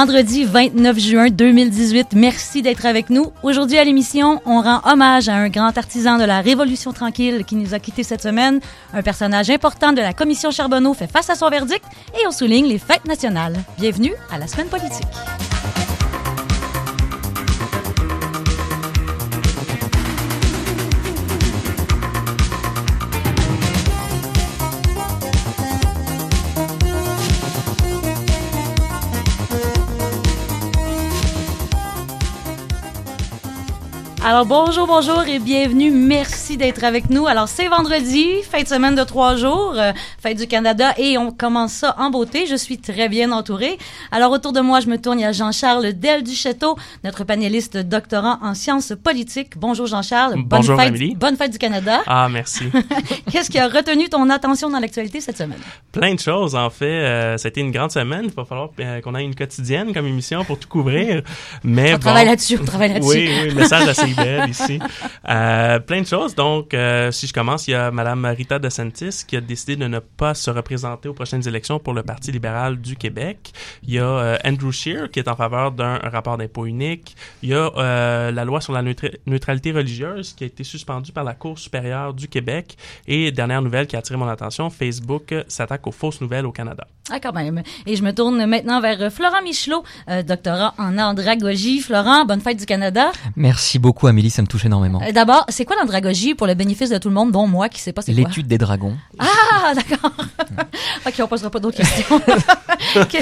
vendredi 29 juin 2018. Merci d'être avec nous. Aujourd'hui à l'émission, on rend hommage à un grand artisan de la Révolution tranquille qui nous a quittés cette semaine. Un personnage important de la commission Charbonneau fait face à son verdict et on souligne les fêtes nationales. Bienvenue à la semaine politique. Alors bonjour, bonjour et bienvenue. Merci d'être avec nous. Alors c'est vendredi, fin de semaine de trois jours, euh, fête du Canada et on commence ça en beauté. Je suis très bien entourée. Alors autour de moi, je me tourne, a Jean-Charles Del du Château, notre panéliste doctorant en sciences politiques. Bonjour Jean-Charles. Bonjour Amélie. fête, Bonne fête du Canada. Ah merci. Qu'est-ce qui a retenu ton attention dans l'actualité cette semaine? Plein de choses en fait. Euh, été une grande semaine. Il va falloir euh, qu'on ait une quotidienne comme émission pour tout couvrir. Mais on bon, travaille là-dessus, on travaille là-dessus. Oui, oui, message assez Euh, plein de choses. Donc, euh, si je commence, il y a Madame Rita DeSantis qui a décidé de ne pas se représenter aux prochaines élections pour le Parti libéral du Québec. Il y a euh, Andrew Scheer qui est en faveur d'un rapport d'impôt unique. Il y a euh, la loi sur la neutra- neutralité religieuse qui a été suspendue par la Cour supérieure du Québec. Et dernière nouvelle qui a attiré mon attention, Facebook s'attaque aux fausses nouvelles au Canada. Ah, quand même. Et je me tourne maintenant vers euh, Florent Michelot, euh, doctorat en andragogie. Florent, bonne fête du Canada. Merci beaucoup, Amélie, ça me touche énormément. Euh, D'abord, c'est quoi l'andragogie pour le bénéfice de tout le monde, dont moi qui sais pas c'est quoi? L'étude des dragons. Ah, d'accord. ok, on posera pas d'autres questions. Que-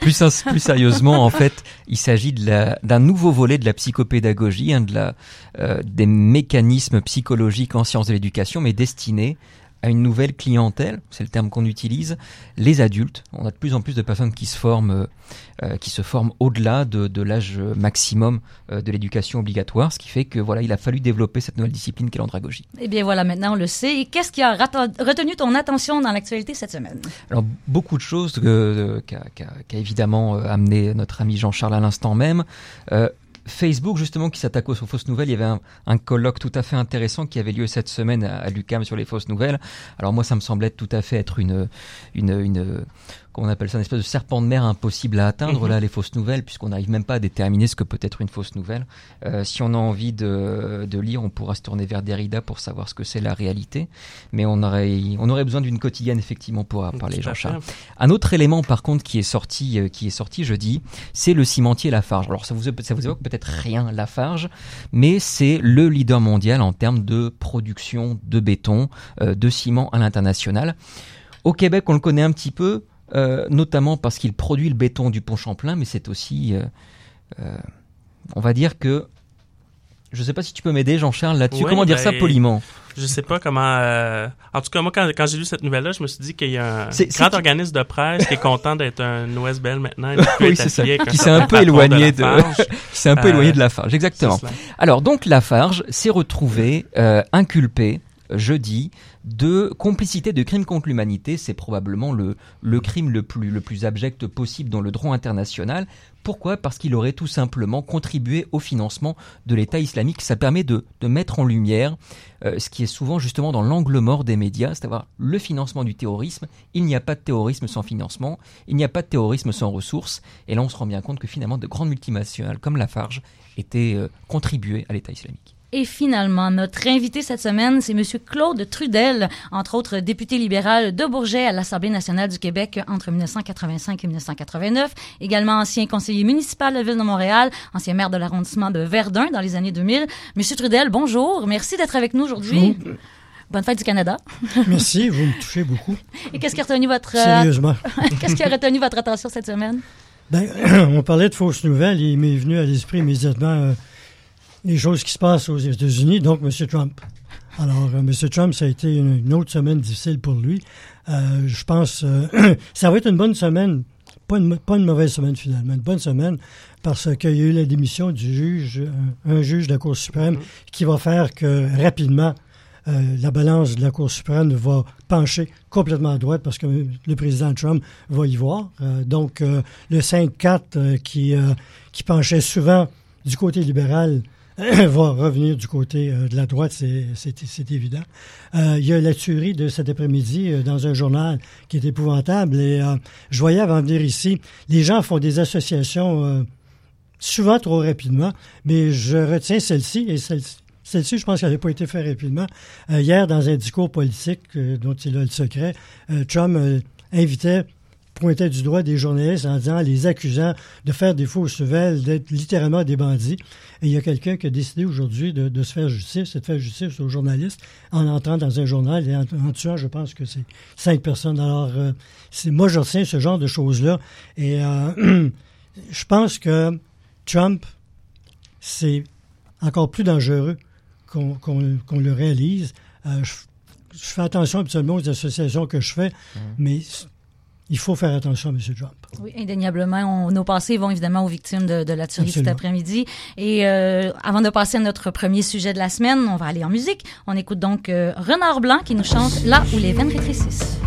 Plus, sérieusement, en fait, il s'agit d'un nouveau volet de la psychopédagogie, hein, de la, euh, des mécanismes psychologiques en sciences de l'éducation, mais destinés à une nouvelle clientèle, c'est le terme qu'on utilise, les adultes. On a de plus en plus de personnes qui se forment, euh, euh, qui se forment au-delà de, de l'âge maximum euh, de l'éducation obligatoire, ce qui fait que voilà, il a fallu développer cette nouvelle discipline qu'est l'andragogie. eh bien voilà, maintenant on le sait. Et qu'est-ce qui a retenu ton attention dans l'actualité cette semaine? Alors beaucoup de choses qu'a évidemment amené notre ami Jean-Charles à l'instant même. Euh, Facebook justement qui s'attaque aux fausses nouvelles, il y avait un, colloque tout à fait intéressant qui avait lieu cette semaine à, à l'UCAM sur les fausses nouvelles. Alors moi ça me semblait tout à fait être une une, une comment on appelle ça, une espèce de serpent de mer impossible à atteindre Mhm. là les fausses nouvelles puisqu'on n'arrive même pas à déterminer ce que peut être une fausse nouvelle. Euh, si on a envie de, de lire, on pourra se tourner vers Derrida pour savoir ce que c'est la réalité, mais on aurait on aurait besoin d'une quotidienne effectivement pour parler Jean-Charles. Un autre élément, par contre, qui est sorti, euh, qui est sorti jeudi, c'est le cimentier Lafarge. Alors, ça vous, ça vous évoque peut-être rien, Lafarge, mais c'est le leader mondial en termes de production de béton, euh, de ciment à l'international. Au Québec, on le connaît un petit peu, euh, notamment parce qu'il produit le béton du pont Champlain, mais c'est aussi, euh, euh, on va dire que, je sais pas si tu peux m'aider, Jean-Charles, là-dessus. Oui, Comment dire ben, ça poliment? Je sais pas comment. euh, En tout cas, moi, quand, quand j'ai lu cette nouvelle-là, je me suis dit qu'il y a un grand organisme de presse qui est content d'être un OSBL maintenant. et Oui, c'est ça. Qui s'est un peu éloigné de, qui s'est un peu Euh, éloigné de Lafarge. Exactement. C'est cela. Alors donc Lafarge s'est retrouvé euh, inculpé euh, jeudi de complicité de crime contre l'humanité. C'est probablement le, crime le plus, abject possible dans le droit international. Pourquoi? Parce qu'il aurait tout simplement contribué au financement de l'État islamique. Ça permet de, de mettre en lumière euh, ce qui est souvent justement dans l'angle mort des médias, c'est-à-dire le financement du terrorisme. Il n'y a pas de terrorisme sans financement, il n'y a pas de terrorisme sans ressources. Et là, on se rend bien compte que finalement, de grandes multinationales comme Lafarge étaient euh, contribuées à l'État islamique. Et finalement, notre invité cette semaine, c'est Monsieur Claude Trudel, entre autres député libéral de Bourget à l'Assemblée nationale du Québec entre 1985 et 1989, également ancien conseiller municipal de la Ville de Montréal, ancien maire de l'arrondissement de Verdun dans les années 2000. Monsieur Trudel, bonjour, merci d'être avec nous aujourd'hui. Bonne fête du Canada. Merci, vous me touchez beaucoup. Et qu'est-ce qui a retenu votre euh, Sérieusement. qu'est-ce qui a retenu votre attention cette semaine? Ben, on parlait de fausses nouvelles et il m'est venu à l'esprit immédiatement euh, les choses qui se passent aux États-Unis, donc M. Trump. Alors, euh, M. Trump, ça a été une, autre semaine difficile pour lui. Euh, je pense euh, ça va être une bonne semaine, pas une, mauvaise semaine finalement, une bonne semaine parce qu'il y a eu la démission du juge, un, juge de la Cour suprême qui va faire que rapidement la balance de la Cour suprême va pencher complètement à droite parce que le président Trump va y voir. Donc, le 5-4 euh, qui, euh, qui penchait souvent du côté libéral va revenir du côté euh, de la droite, c'est- évident. Euh, il y a la tuerie de cet après-midi euh, dans un journal qui est épouvantable. Et euh, je voyais avant de venir ici, les gens font des associations souvent trop rapidement, mais je retiens celle-ci et celle-ci. Celle-ci, je pense qu'elle n'a pas été faite rapidement. Hier, dans un discours politique dont il a le secret, Trump invitait, pointait du doigt des journalistes en disant, les accusant de faire des fausses nouvelles, d'être littéralement des bandits. Et il y a quelqu'un qui a décidé aujourd'hui de, de se faire justice, et de faire justice aux journalistes en entrant dans un journal et en, en tuant, je pense que c'est cinq personnes. Alors, euh, c'est, moi, je retiens ce genre de choses-là. Et euh, je pense que Trump, c'est encore plus dangereux qu'on qu'on- qu'on le réalise. Euh, je, je fais attention absolument aux associations que je fais, mais c- il faut faire attention à M. Trump. Oui, indéniablement. On- nos pensées vont évidemment aux victimes de, de la tuerie cet Absolument. après-midi. Et euh, avant de passer à notre premier sujet de la semaine, on va aller en musique. On écoute donc euh, Renard Blanc qui nous chante Là où les veines rétrécissent.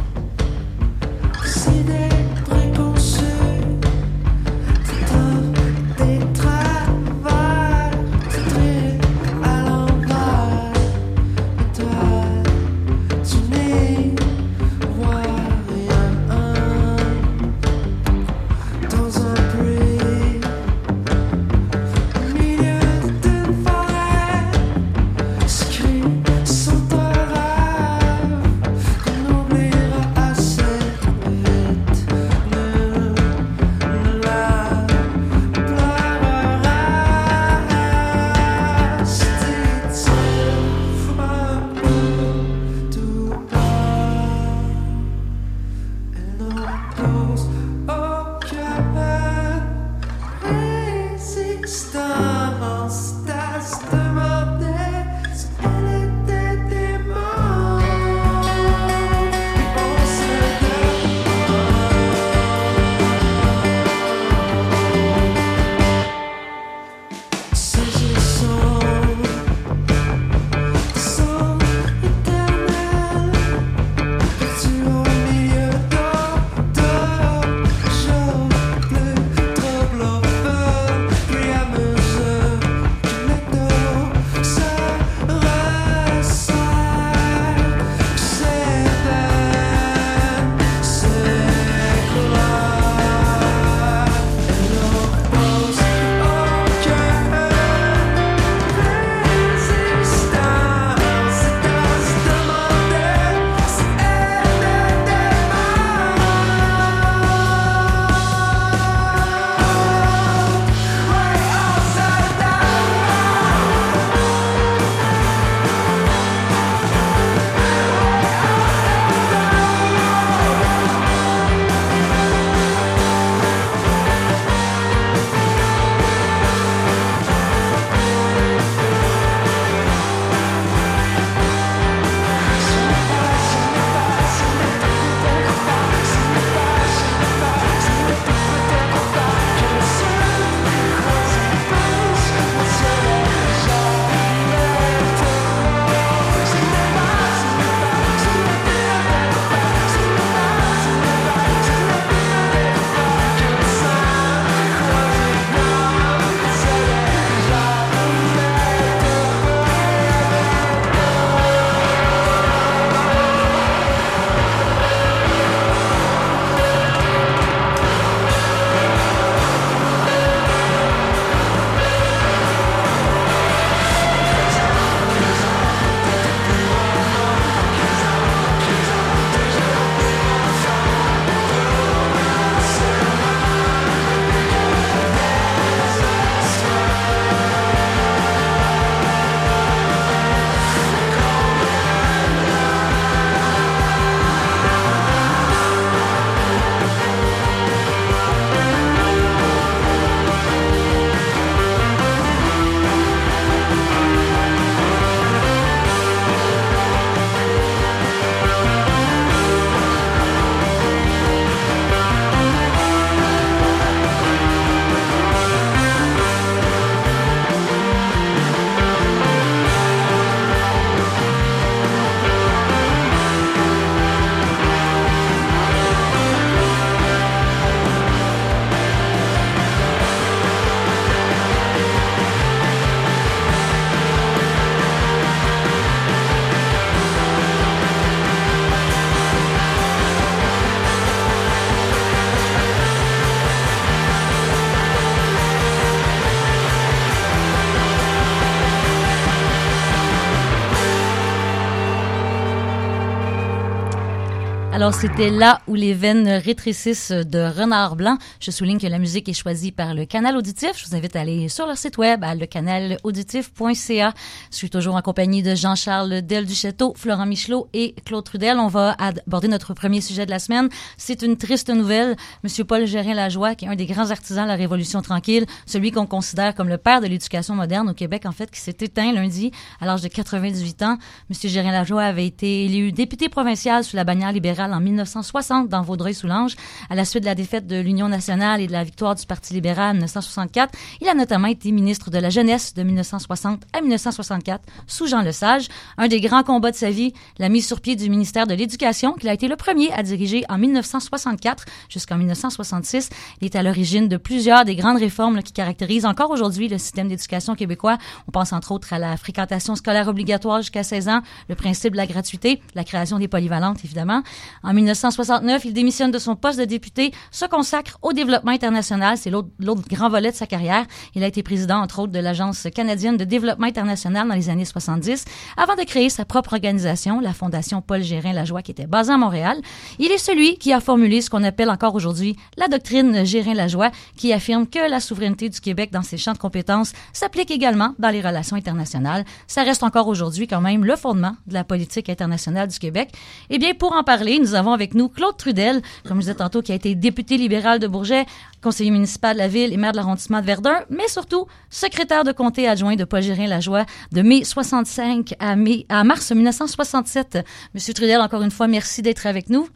Alors, c'était là où les veines rétrécissent de Renard Blanc. Je souligne que la musique est choisie par le Canal Auditif. Je vous invite à aller sur leur site web à lecanalauditif.ca. Je suis toujours en compagnie de Jean-Charles Del Florent Michelot et Claude Trudel. On va aborder notre premier sujet de la semaine. C'est une triste nouvelle. Monsieur Paul Gérin-Lajoie, qui est un des grands artisans de la Révolution tranquille, celui qu'on considère comme le père de l'éducation moderne au Québec, en fait, qui s'est éteint lundi à l'âge de 98 ans. Monsieur Gérin-Lajoie avait été élu député provincial sous la bannière libérale en 1960 dans Vaudreuil-Soulanges. À la suite de la défaite de l'Union nationale et de la victoire du Parti libéral en 1964, il a notamment été ministre de la Jeunesse de 1960 à 1964 sous Jean Lesage. Un des grands combats de sa vie, la mise sur pied du ministère de l'Éducation, qu'il a été le premier à diriger en 1964 jusqu'en 1966. Il est à l'origine de plusieurs des grandes réformes qui caractérisent encore aujourd'hui le système d'éducation québécois. On pense entre autres à la fréquentation scolaire obligatoire jusqu'à 16 ans, le principe de la gratuité, la création des polyvalentes, évidemment. En 1969, il démissionne de son poste de député, se consacre au développement international. C'est l'autre grand volet de sa carrière. Il a été président, entre autres, de l'Agence canadienne de développement international dans les années 70, avant de créer sa propre organisation, la Fondation Paul Gérin-Lajoie, qui était basée à Montréal. Il est celui qui a formulé ce qu'on appelle encore aujourd'hui la doctrine Gérin-Lajoie, qui affirme que la souveraineté du Québec dans ses champs de compétences s'applique également dans les relations internationales. Ça reste encore aujourd'hui quand même le fondement de la politique internationale du Québec. Eh bien, pour en parler, avons avec nous Claude Trudel, comme je disais tantôt, qui a été député libéral de Bourget, conseiller municipal de la ville et maire de l'arrondissement de Verdun, mais surtout secrétaire de comté adjoint de Paul Gérin-Lajoie de mai 65 à, mars 1967. Monsieur Trudel, encore une fois, merci d'être avec nous.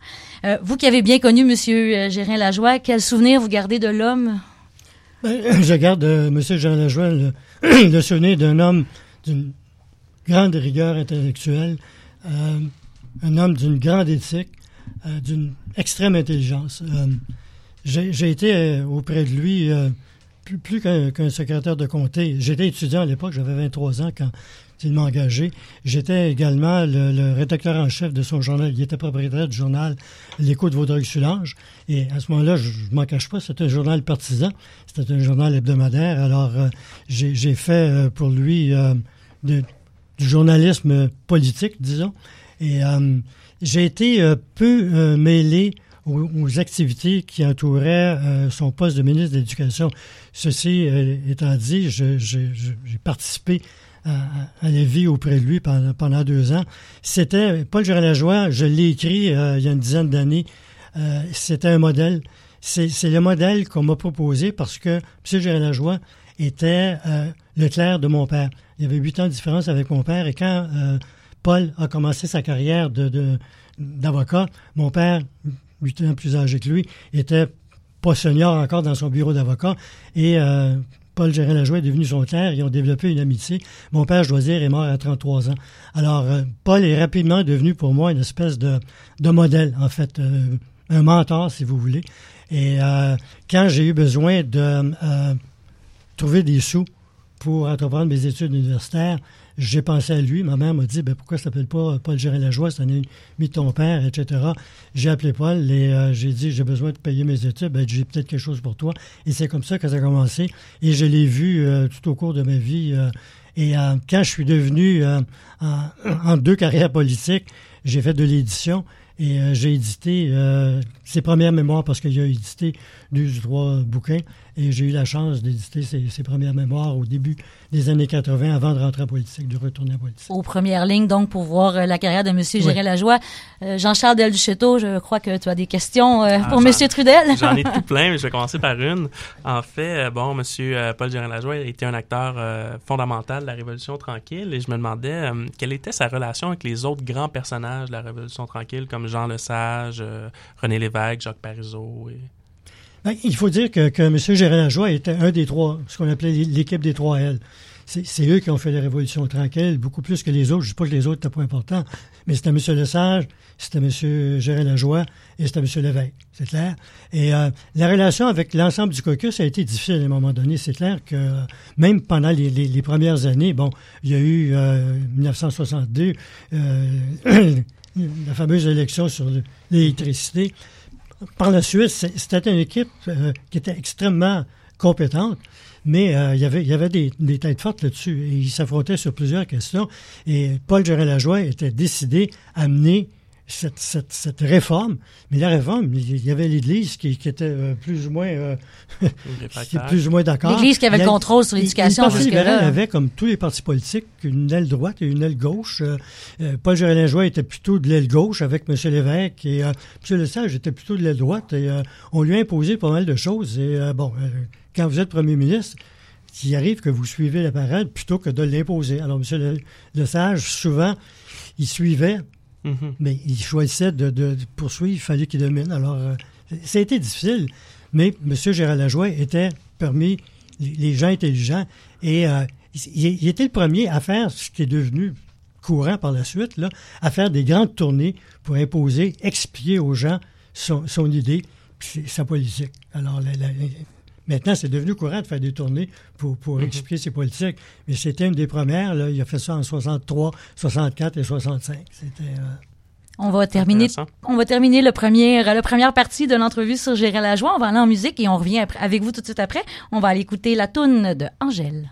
Euh, vous qui avez bien connu Monsieur euh, Gérin-Lajoie, quel souvenir vous gardez de l'homme? Ben, je garde euh, M. Jean Lajoie le, souvenir d'un homme d'une grande rigueur intellectuelle, euh, un homme d'une grande éthique, euh, d'une extrême intelligence. Euh, J'ai été euh, auprès de lui plus, qu'un secrétaire de comté. J'étais étudiant à l'époque, j'avais 23 ans quand il m'a engagé. J'étais également le, rédacteur en chef de son journal. Il était propriétaire du journal L'Écho de Vaudreuil-Soulanges. Et à ce moment-là, je ne m'en cache pas, c'était un journal partisan. C'était un journal hebdomadaire. Alors, j'ai fait pour lui du journalisme politique, disons. Et j'ai été euh, peu euh, mêlé aux, aux activités qui entouraient euh, son poste de ministre de l'Éducation. Ceci étant dit, j'ai participé à, à- la vie auprès de lui pendant, pendant deux ans. C'était Paul Gérard-Lajoie, je l'ai écrit euh, il y a une dizaine d'années. Euh, C'était un modèle. C'est le modèle qu'on m'a proposé parce que M. Gérard-Lajoie était euh, le clerc de mon père. Il y avait huit ans de différence avec mon père et quand Paul a commencé sa carrière de- d'avocat, mon père, huit ans plus âgé que lui, était pas senior encore dans son bureau d'avocat et euh, Paul Gérin Lajoie est devenu son clerc. Ils ont développé une amitié. Mon père, je dois dire, est mort à 33 ans. Alors, euh, Paul est rapidement devenu pour moi une espèce de, modèle, en fait, euh, un mentor, si vous voulez. Et quand j'ai eu besoin de trouver des sous pour entreprendre mes études universitaires, j'ai pensé à lui. Ma mère m'a dit ben, pourquoi ça s'appelle pas Paul Gérin Lajoie, c'est un ami de ton père, etc. J'ai appelé Paul et euh, j'ai dit j'ai besoin de payer mes études, ben, j'ai peut-être quelque chose pour toi. Et c'est comme ça que ça a commencé. Et je l'ai vu euh, tout au cours de ma vie. euh, et euh, quand je suis devenu euh, en, en deux carrières politiques, j'ai fait de l'édition et euh, j'ai édité euh, ses premières mémoires parce qu'il a édité deux ou trois bouquins et j'ai eu la chance d'éditer ses, ses premières mémoires au début des années 80 avant de rentrer en politique, de retourner en politique. Aux premières lignes, donc, pour voir euh, la carrière de M. Gérin-Lajoie. Euh, Jean-Charles Del je crois que tu as des questions euh, Ah, pour M. Trudel. J'en ai tout plein, mais je vais commencer par une. En fait, bon, Monsieur euh, Paul Gérin-Lajoie était un acteur euh, fondamental de la Révolution tranquille et je me demandais euh, quelle était sa relation avec les autres grands personnages de la Révolution tranquille, comme Jean Lesage, euh, René Lévesque, Jacques Parizeau. Et... Ben, il faut dire que, que M. Gérard Lajoie était un des trois, ce qu'on appelait l'équipe des trois L. C'est eux qui ont fait la Révolution tranquille, beaucoup plus que les autres. Je ne dis pas que les autres n'étaient pas importants, mais c'était M. Lesage, c'était M. Gérard Lajoie et c'était M. Lévesque, c'est clair. Et euh, la relation avec l'ensemble du caucus a été difficile à un moment donné. C'est clair que même pendant les, les- les premières années, bon, il y a eu euh, 1962, euh, la fameuse élection sur le- l'électricité. Par la suite, c'était une équipe euh, qui était extrêmement compétente, mais euh, il y avait, des, têtes fortes là-dessus. Et ils s'affrontaient sur plusieurs questions. Et Paul Gérard Lajoie était décidé à mener cette, cette, cette réforme. Mais la réforme, il y avait l'Église qui, qui était euh, plus ou moins, euh, qui était Réfractaire. plus ou moins d'accord. L'Église qui avait le contrôle sur l'éducation Le Parti libéral avait, comme tous les partis politiques, une aile droite et une aile gauche. Euh, euh, Paul Géraldin Joie était plutôt de l'aile gauche avec M. Lévesque et euh, M. Lesage était plutôt de l'aile droite. Et euh, on lui a imposé pas mal de choses. Et euh, bon, euh, quand vous êtes premier ministre, il arrive que vous suivez la parade plutôt que de l'imposer. Alors, M. Le- Lesage, souvent, il suivait, Mhm. mais il choisissait de, poursuivre, il fallait qu'il domine. Alors, euh, ça a été difficile, mais M. Gérald Lajoie était parmi les gens intelligents et euh, il, était le premier à faire ce qui est devenu courant par la suite, là, à faire des grandes tournées pour imposer, expliquer aux gens son, idée, puis sa politique. Alors, la- maintenant, c'est devenu courant de faire des tournées pour, pour Mhm. expliquer ses politiques, mais c'était une des premières. Là, il a fait ça en 63, 64 et 65. C'était... euh, On va terminer, on va terminer le premier, la première partie de l'entrevue sur Gérald Lajoie. On va aller en musique et on revient après- avec vous tout de suite après. On va aller écouter la toune de Angèle.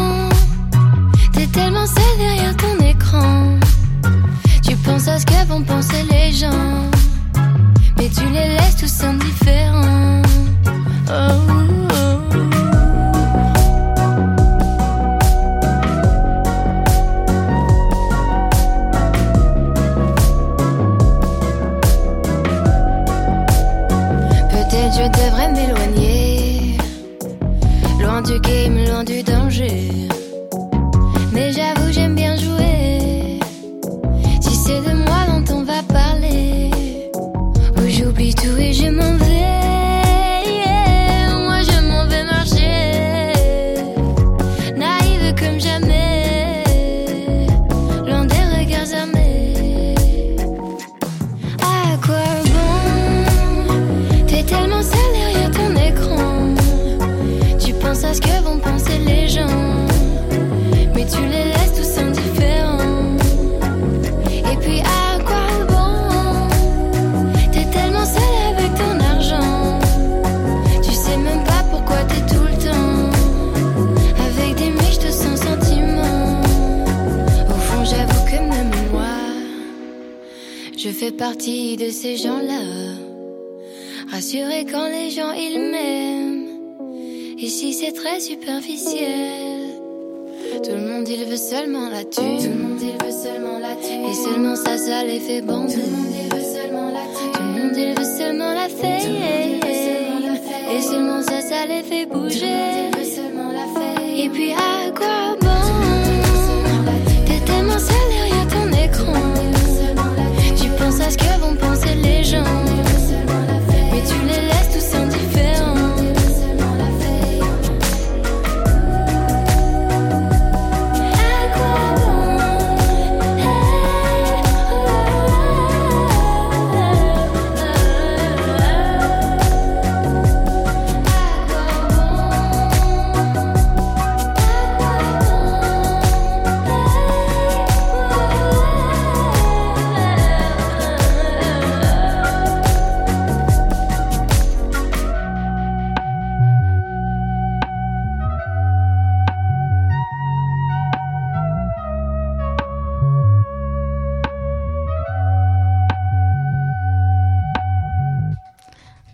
Tellement seul derrière ton écran. Tu penses à ce que vont penser les gens. Mais tu les laisses tous indifférents. Oh, oh. Peut-être je devrais m'éloigner. Loin du game, loin du danger. Partie de ces gens-là. Rassurés quand les gens ils m'aiment. Ici c'est très superficiel. Tout le monde il veut seulement la thune. Tout le monde il veut seulement la thune. Et seulement ça, ça les fait bander. Tout le monde il veut seulement la thune. Tout le monde il veut seulement la fame. Et seulement ça, ça les fait bouger. Et puis à quoi ce que vont penser les gens.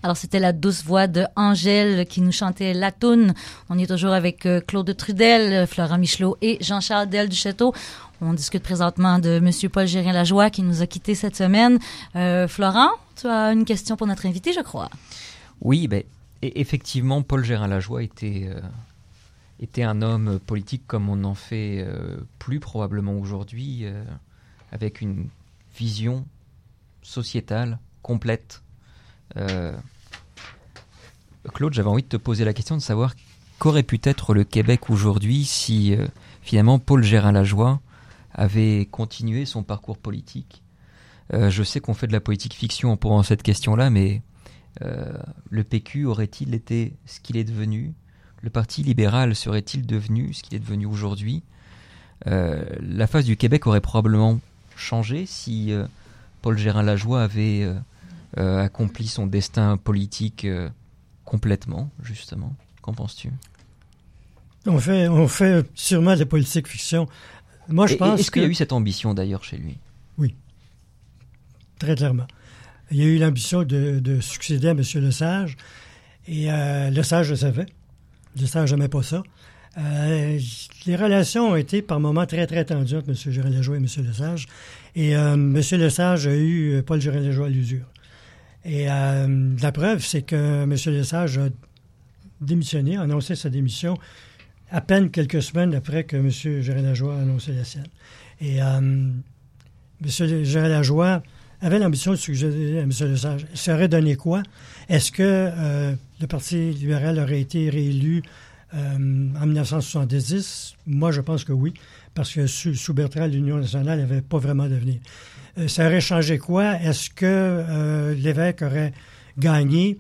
Alors, c'était la douce voix de Angèle qui nous chantait La Toune. On est toujours avec euh, Claude Trudel, Florent Michelot et Jean-Charles Del du Château. On discute présentement de Monsieur Paul Gérin Lajoie qui nous a quittés cette semaine. Euh, Florent, tu as une question pour notre invité, je crois. Oui, ben, e- effectivement, Paul Gérin Lajoie était, euh, était un homme politique comme on n'en fait plus probablement aujourd'hui, avec une vision sociétale complète. Claude, j'avais envie de te poser la question de savoir qu'aurait pu être le Québec aujourd'hui si euh, finalement Paul Gérin-Lajoie avait continué son parcours politique. Euh, je sais qu'on fait de la politique fiction en posant cette question-là, mais euh, le PQ aurait-il été ce qu'il est devenu? Le Parti libéral serait-il devenu ce qu'il est devenu aujourd'hui? La face du Québec aurait probablement changé si Paul Gérin-Lajoie avait euh, euh, accompli son destin politique complètement, justement. Qu'en penses-tu? On fait, on fait sûrement de la politique fiction. Moi, je Et- pense Est-ce qu'il y a eu cette ambition d'ailleurs chez lui? Très clairement. Il y a eu l'ambition de, de succéder à M. Lesage. Et euh, Lesage le savait. Lesage n'aimait pas ça. Euh, les relations ont été par moments très, très tendues entre M. Gérard-Lajoie et M. Lesage. Et euh, M. Lesage a eu euh, Paul Gérard-Lajoie à l'usure. Et euh, la preuve, c'est que M. Lesage a démissionné, a annoncé sa démission à peine quelques semaines après que M. Gérard-Lajoie a annoncé la sienne. Et euh, M. Gérard-Lajoie avait l'ambition de succéder à M. Lesage. Ça aurait donné quoi? Est-ce que euh, le Parti libéral aurait été réélu en 1970? Moi, je pense que oui, parce que sous, sous Bertrand, l'Union nationale n'avait pas vraiment d'avenir. Euh, ça aurait changé quoi? Est-ce que euh, l'évêque aurait gagné?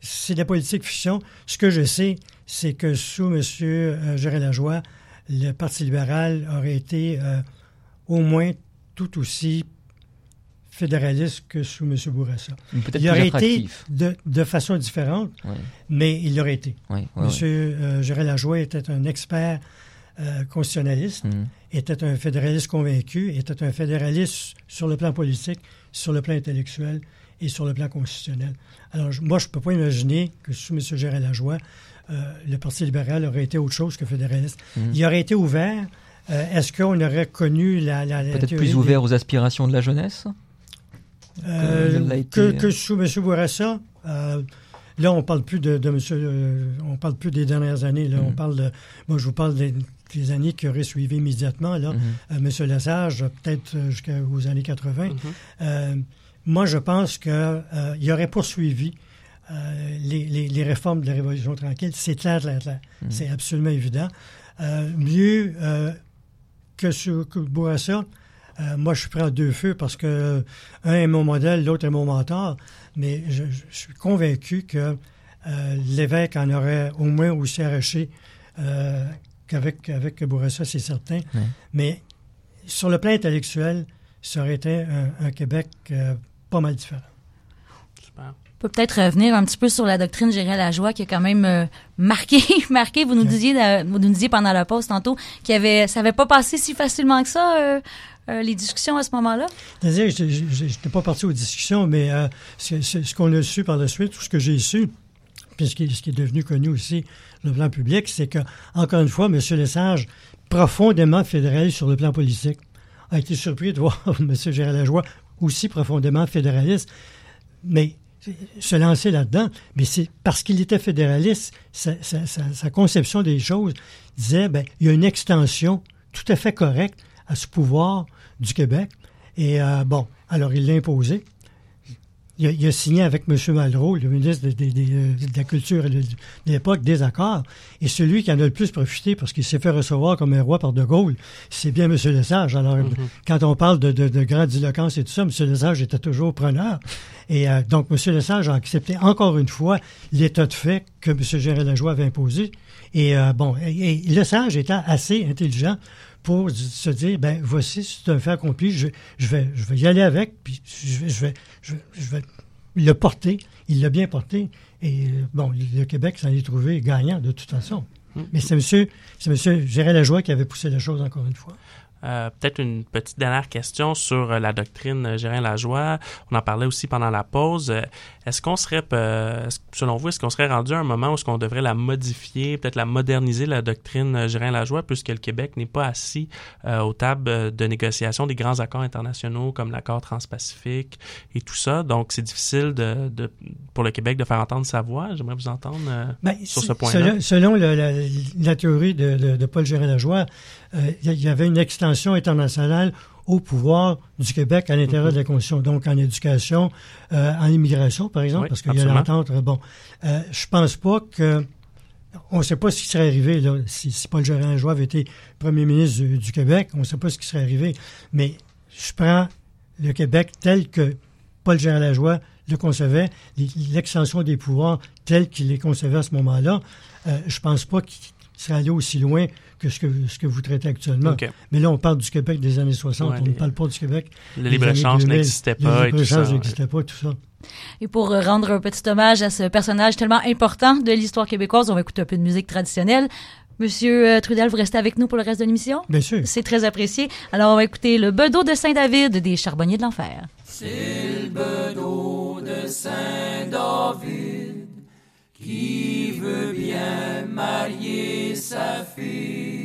C'est de la politique fiction. Ce que je sais, c'est que sous M. Euh, Gérard Lajoie, le Parti libéral aurait été euh, au moins tout aussi fédéraliste que sous M. Bourassa. Il aurait été de, de façon différente, mais il l'aurait été. euh, Gérard Lajoie était un expert euh, constitutionnaliste. Mhm. était un fédéraliste convaincu, était un fédéraliste sur le plan politique, sur le plan intellectuel et sur le plan constitutionnel. Alors, je- moi, je ne peux pas imaginer que sous M. Gérard Lajoie, euh, le Parti libéral aurait été autre chose que fédéraliste. Mhm. Il aurait été ouvert. Euh, Est-ce qu'on aurait connu la... la, la Peut-être plus des- ouvert aux aspirations de la jeunesse? Que, que sous M. Bourassa, là, on parle plus de, de M. euh, on parle plus des dernières années. Là, Mhm. on parle de, moi, je vous parle des, des années qui auraient suivi immédiatement. Là, Mhm. Euh, M. Lesage, peut-être euh, jusqu'aux années 80. Mhm. Euh, moi, je pense qu'il aurait poursuivi euh, les, les- les réformes de la Révolution tranquille. C'est clair, clair, clair. Mhm. C'est absolument évident. Euh, mieux euh, que sur que Bourassa, euh, moi, je suis prêt à deux feux parce que un est mon modèle, l'autre est mon mentor. Mais je, je suis convaincu que euh, l'évêque en aurait au moins aussi arraché euh, qu'avec avec Bourassa, c'est certain. Mais sur le plan intellectuel, ça aurait été un, un Québec euh, pas mal différent. Super. On peut peut-être revenir un petit peu sur la doctrine Gérald Lajoie qui a quand même euh, marqué, marqué. Vous nous disiez, vous nous disiez pendant la pause tantôt qu'il y avait, ça n'avait pas passé si facilement que ça euh, euh, les discussions à ce moment-là? C'est-à-dire, je n'étais pas parti aux discussions, mais euh, ce, qu'on a su par la suite, tout ce que j'ai su, puis ce qui, est devenu connu aussi le plan public, c'est que, encore une fois, M. Lesage, profondément fédéraliste sur le plan politique, a été surpris de voir M. Gérard Lajoie aussi profondément fédéraliste. Mais se lancer là-dedans, mais c'est parce qu'il était fédéraliste, sa- sa conception des choses disait, ben, il y a une extension tout à fait correcte à ce pouvoir du Québec. Et euh, bon, alors il l'a imposé. Il a, il a signé avec M. Malraux, le ministre de, de- de- de la Culture de, de l'époque, des accords. Et celui qui en a le plus profité, parce qu'il s'est fait recevoir comme un roi par De Gaulle, c'est bien M. Lesage. Alors, quand on parle de, grandiloquence et tout ça, M. Lesage était toujours preneur. Et euh, donc, M. Lesage a accepté encore une fois l'état de fait que M. Gérard Lajoie avait imposé. Et euh, bon, et, et Lesage était assez intelligent pour se dire, ben voici, c'est un fait accompli, je, je, vais, je vais y aller avec, puis je vais, je vais, je vais, je vais le porter. Il l'a bien porté. Et bon, le Québec s'en est trouvé gagnant de toute façon. Mais c'est monsieur, c'est monsieur Gérard Lajoie qui avait poussé la chose encore une fois. Euh, Peut-être une petite dernière question sur euh, la doctrine euh, Gérin Lajoie. On en parlait aussi pendant la pause. Est-ce qu'on serait, selon vous, est-ce qu'on serait rendu à un moment où est-ce qu'on devrait la modifier, peut-être la moderniser, la doctrine euh, Gérin Lajoie, puisque le Québec n'est pas assis euh, aux tables de négociation des grands accords internationaux comme l'accord transpacifique et tout ça? Donc, c'est difficile de, de- pour le Québec de faire entendre sa voix. J'aimerais vous entendre. euh, Ben, Sur ce point-là. Selon, selon le- la, la théorie de, de- de Paul Gérard Lajoie, euh, il y- il y avait une extension internationale au pouvoir du Québec à l'intérieur de la Constitution, donc en éducation, euh, en immigration, par exemple, Oui, parce qu'il y a l'entente. euh, Bon, euh, je pense pas que on ne sait pas ce qui serait arrivé là, si, si Paul Gérard avait été premier ministre du, du Québec. On ne sait pas ce qui serait arrivé. Mais je prends le Québec tel que Paul Gérard Lajoie le concevait, l'extension des pouvoirs tel qu'il les concevait à ce moment-là. Euh, je pense pas qu'il serait allé aussi loin que ce que, ce que vous traitez actuellement. Mais là, on parle du Québec des années 60. Ouais, on ne parle pas du Québec. Le libre-échange années 2000. n'existait pas Le et tout ça. libre-échange n'existait pas, tout ça. Et pour euh, rendre un petit hommage à ce personnage tellement important de l'histoire québécoise, on va écouter un peu de musique traditionnelle. Monsieur euh, Trudel, vous restez avec nous pour le reste de l'émission? Bien sûr. C'est très apprécié. Alors, on va écouter le bedeau de Saint-David des Charbonniers de l'Enfer qui veut bien marier sa fille.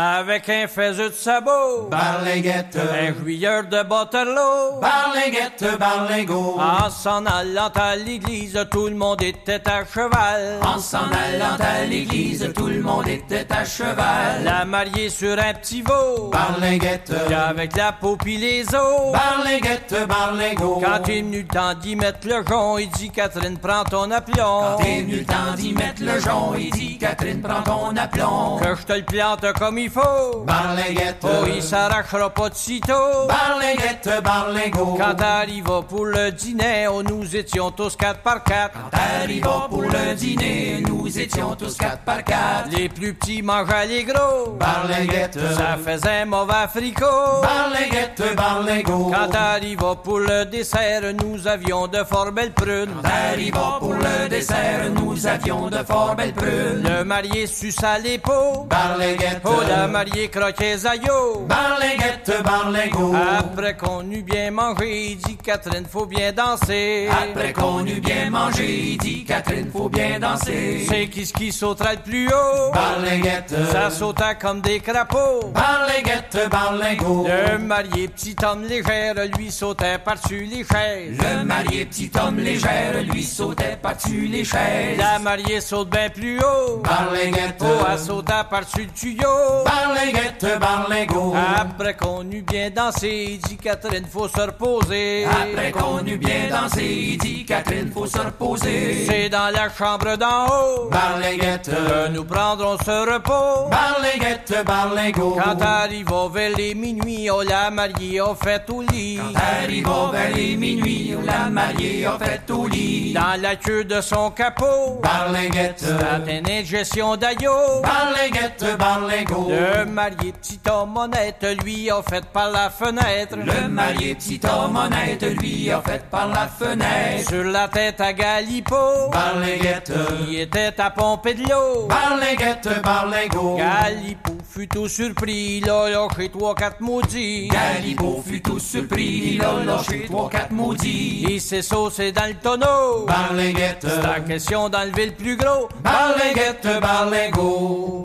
Avec un faiseux de sabot, Barlinguette, un jouilleur de Waterloo. Barlinguette, Barlingo. En s'en allant à l'église, tout le monde était à cheval. En s'en allant à l'église, tout le monde était à cheval. La mariée sur un petit veau, Barlinguette, avec la peau pis les os. Barlinguette, Barlingo. Quand est venu le temps d'y mettre le jonc, il dit Catherine, prends ton aplomb. T'es venu le temps d'y mettre le jonc, il dit Catherine, prends ton aplomb. Que je te le plante comme il faut. Barlinguette, Oh, il s'arrachera pas de sitôt. Barlinguette, Barlingo. Quand t'arrives pour le dîner, oh, nous étions tous quatre par quatre. T'arrivas pour le dîner, nous étions tous quatre par quatre. Les plus petits mangeaient les gros. Barlinguette, Ça faisait mauvais fricot. Barlinguette, Barlingo. Quand t'arrivas pour le dessert, nous avions de fort belles prunes. T'arrivas pour le dessert, nous avions de fort belles prunes. Le marié suça les peaux. Barlinguette, Oh, la mariée croquait aïeux. Barlinguette, Barlingo. Après qu'on eut bien mangé, dit Catherine, faut bien danser. Après qu'on eut bien mangé, dit Catherine, faut bien danser. C'est qui ce qui sautera le plus haut? Barlinguette, Ça sauta comme des crapauds. Barlinguette, Barlingo. Le marié petit homme légère, lui sautait par-dessus les chaises. Le marié petit homme légère, lui sautait par-dessus les chaises. La mariée saute bien plus haut. Barlinguette, Oh, elle sauta par-dessus le tuyau. Barlinguette, Barlingo. Après qu'on eut bien dansé, dit Catherine, faut se reposer. Après qu'on eut bien dansé, dit Catherine, faut se reposer. C'est dans la chambre d'en haut Barlinguette, que nous prendrons ce repos. Barlinguette, Barlingo. Quand arrive vers les minuit, oh la mariée a fait au lit. Arriva vers les minuit, où la mariée a fait au lit. Dans la queue de son capot, Barlinguette, la une ingestion d'aïeux. Barlinguette, Barlingo. Le marié petit homme honnête, lui, a fait par la fenêtre. Le marié petit homme honnête, lui, a fait par la fenêtre. Sur la tête à Galipo, Barlinguette, qui était à pomper de l'eau. Barlinguette, Barlingo. Galipo fut tout surpris, il a lâché trois, quatre maudits. Galipo fut tout surpris, il a lâché trois, quatre maudits. Il s'est saucé dans le tonneau. Barlinguette, C'est la question d'enlever le plus gros. Barlinguette, Barlingo.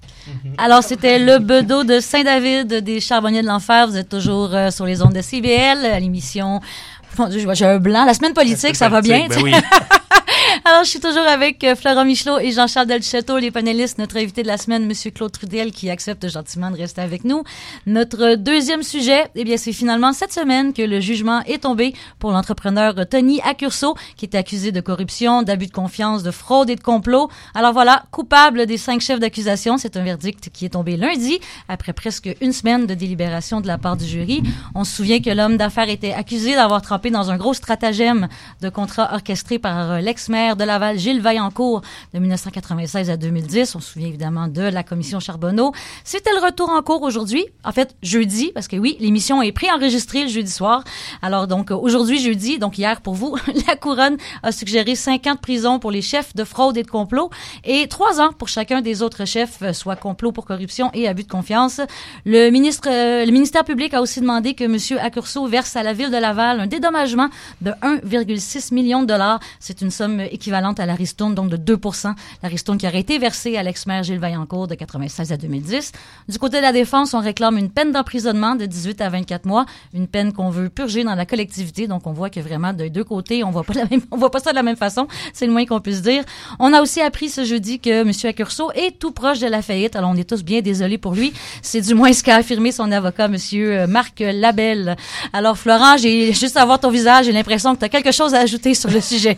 Alors, c'était le bedeau de Saint-David des Charbonniers de l'Enfer. Vous êtes toujours euh, sur les ondes de CBL à l'émission... Mon Dieu, je vois- j'ai un blanc. La semaine politique, ça va bien. Ben oui. Alors, je suis toujours avec euh, Florent Michelot et Jean-Charles Delchâteau, les panélistes. Notre invité de la semaine, Monsieur Claude Trudel, qui accepte gentiment de rester avec nous. Notre deuxième sujet, eh bien, c'est finalement cette semaine que le jugement est tombé pour l'entrepreneur Tony Accurso, qui était accusé de corruption, d'abus de confiance, de fraude et de complot. Alors voilà, coupable des cinq chefs d'accusation. C'est un verdict qui est tombé lundi, après presque une semaine de délibération de la part du jury. On se souvient que l'homme d'affaires était accusé d'avoir trempé dans un gros stratagème de contrat orchestré par euh, de Laval, Gilles Vaillancourt, de 1996 à 2010. On se souvient évidemment de la commission Charbonneau. C'était le retour en cours aujourd'hui. En fait, jeudi, parce que oui, l'émission est préenregistrée le jeudi soir. Alors donc, aujourd'hui, jeudi, donc hier pour vous, la couronne a suggéré cinq ans de prison pour les chefs de fraude et de complot et trois ans pour chacun des autres chefs, euh, soit complot pour corruption et abus de confiance. Le ministre, euh, le ministère public a aussi demandé que M. Accurso verse à la ville de Laval un dédommagement de 1,6 million de dollars. C'est une somme équivalente équivalente à la ristourne, donc de 2 la ristourne qui aurait été versée à l'ex-maire Gilles Vaillancourt de 96 à 2010. Du côté de la défense, on réclame une peine d'emprisonnement de 18 à 24 mois, une peine qu'on veut purger dans la collectivité. Donc, on voit que vraiment, de deux côtés, on voit pas la même, on voit pas ça de la même façon. C'est le moins qu'on puisse dire. On a aussi appris ce jeudi que M. Accurso est tout proche de la faillite. Alors, on est tous bien désolés pour lui. C'est du moins ce qu'a affirmé son avocat, M. Marc Labelle. Alors, Florent, j'ai juste à voir ton visage, j'ai l'impression que tu as quelque chose à ajouter sur le sujet.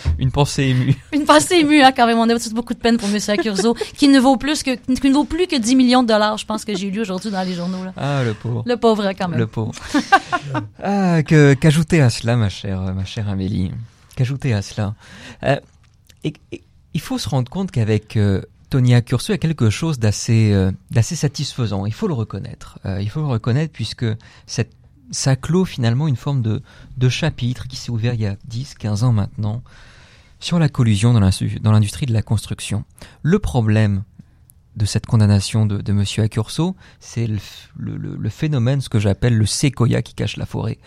Une pensée émue. Une pensée émue, hein, quand même. On a tous beaucoup de peine pour M. Accurso, qui ne vaut plus que, qui ne vaut plus que 10 millions de dollars, je pense que j'ai lu aujourd'hui dans les journaux, là. Ah, le pauvre. Le pauvre, quand même. Le pauvre. ah, que, qu'ajouter à cela, ma chère, ma chère Amélie? Qu'ajouter à cela? Euh, et- et Il faut se rendre compte qu'avec euh, Tony Accurso, il y a quelque chose d'assez, euh, d'assez satisfaisant. Il faut le reconnaître. Euh, il faut le reconnaître puisque cette, ça clôt finalement une forme de, de chapitre qui s'est ouvert il y a 10, 15 ans maintenant sur la collusion dans l'industrie de la construction. Le problème de cette condamnation de, de Monsieur Accurso, c'est le, le- phénomène, ce que j'appelle le séquoia qui cache la forêt.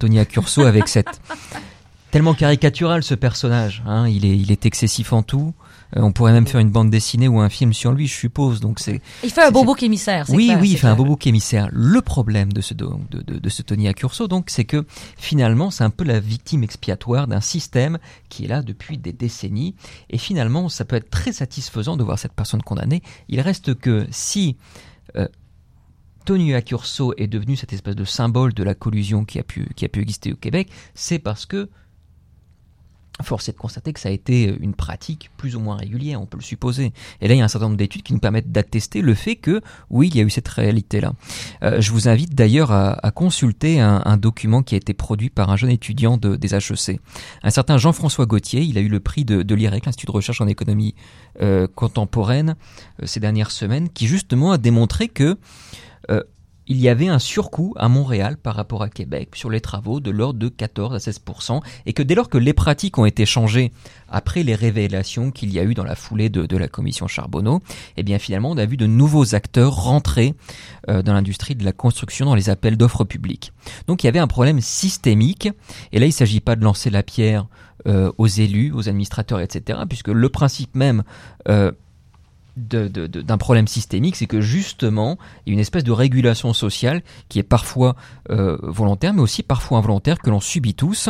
Tony Accurso avec cette tellement caricatural ce personnage. Hein, il est, il est excessif en tout. Euh, on pourrait même faire une bande dessinée ou un film sur lui, je suppose. Donc c'est Il fait un beau bouc émissaire. oui, clair, oui, il fait un beau bouc émissaire. Le problème de ce, de, de, de ce Tony Accurso, donc, c'est que finalement, c'est un peu la victime expiatoire d'un système qui est là depuis des décennies. Et finalement, ça peut être très satisfaisant de voir cette personne condamnée. Il reste que si euh, Tony Accurso est devenu cette espèce de symbole de la collusion qui a pu, qui a pu exister au Québec, c'est parce que Force est de constater que ça a été une pratique plus ou moins régulière, on peut le supposer. Et là, il y a un certain nombre d'études qui nous permettent d'attester le fait que, oui, il y a eu cette réalité-là. Euh, je vous invite d'ailleurs à, consulter un, document qui a été produit par un jeune étudiant de, des HEC. Un certain Jean-François Gauthier, il a eu le prix de, de l'IREC, l'Institut de recherche en économie euh, contemporaine, euh, ces dernières semaines, qui justement a démontré que il y avait un surcoût à Montréal par rapport à Québec sur les travaux de l'ordre de 14 à 16% et que dès lors que les pratiques ont été changées après les révélations qu'il y a eu dans la foulée de, la commission Charbonneau, eh bien finalement on a vu de nouveaux acteurs rentrer euh, dans l'industrie de la construction dans les appels d'offres publiques. Donc il y avait un problème systémique et là il ne s'agit pas de lancer la pierre euh, aux élus, aux administrateurs, etc. puisque le principe même euh, d'un problème systémique, c'est que justement, il y a une espèce de régulation sociale qui est parfois euh, volontaire, mais aussi parfois involontaire, que l'on subit tous.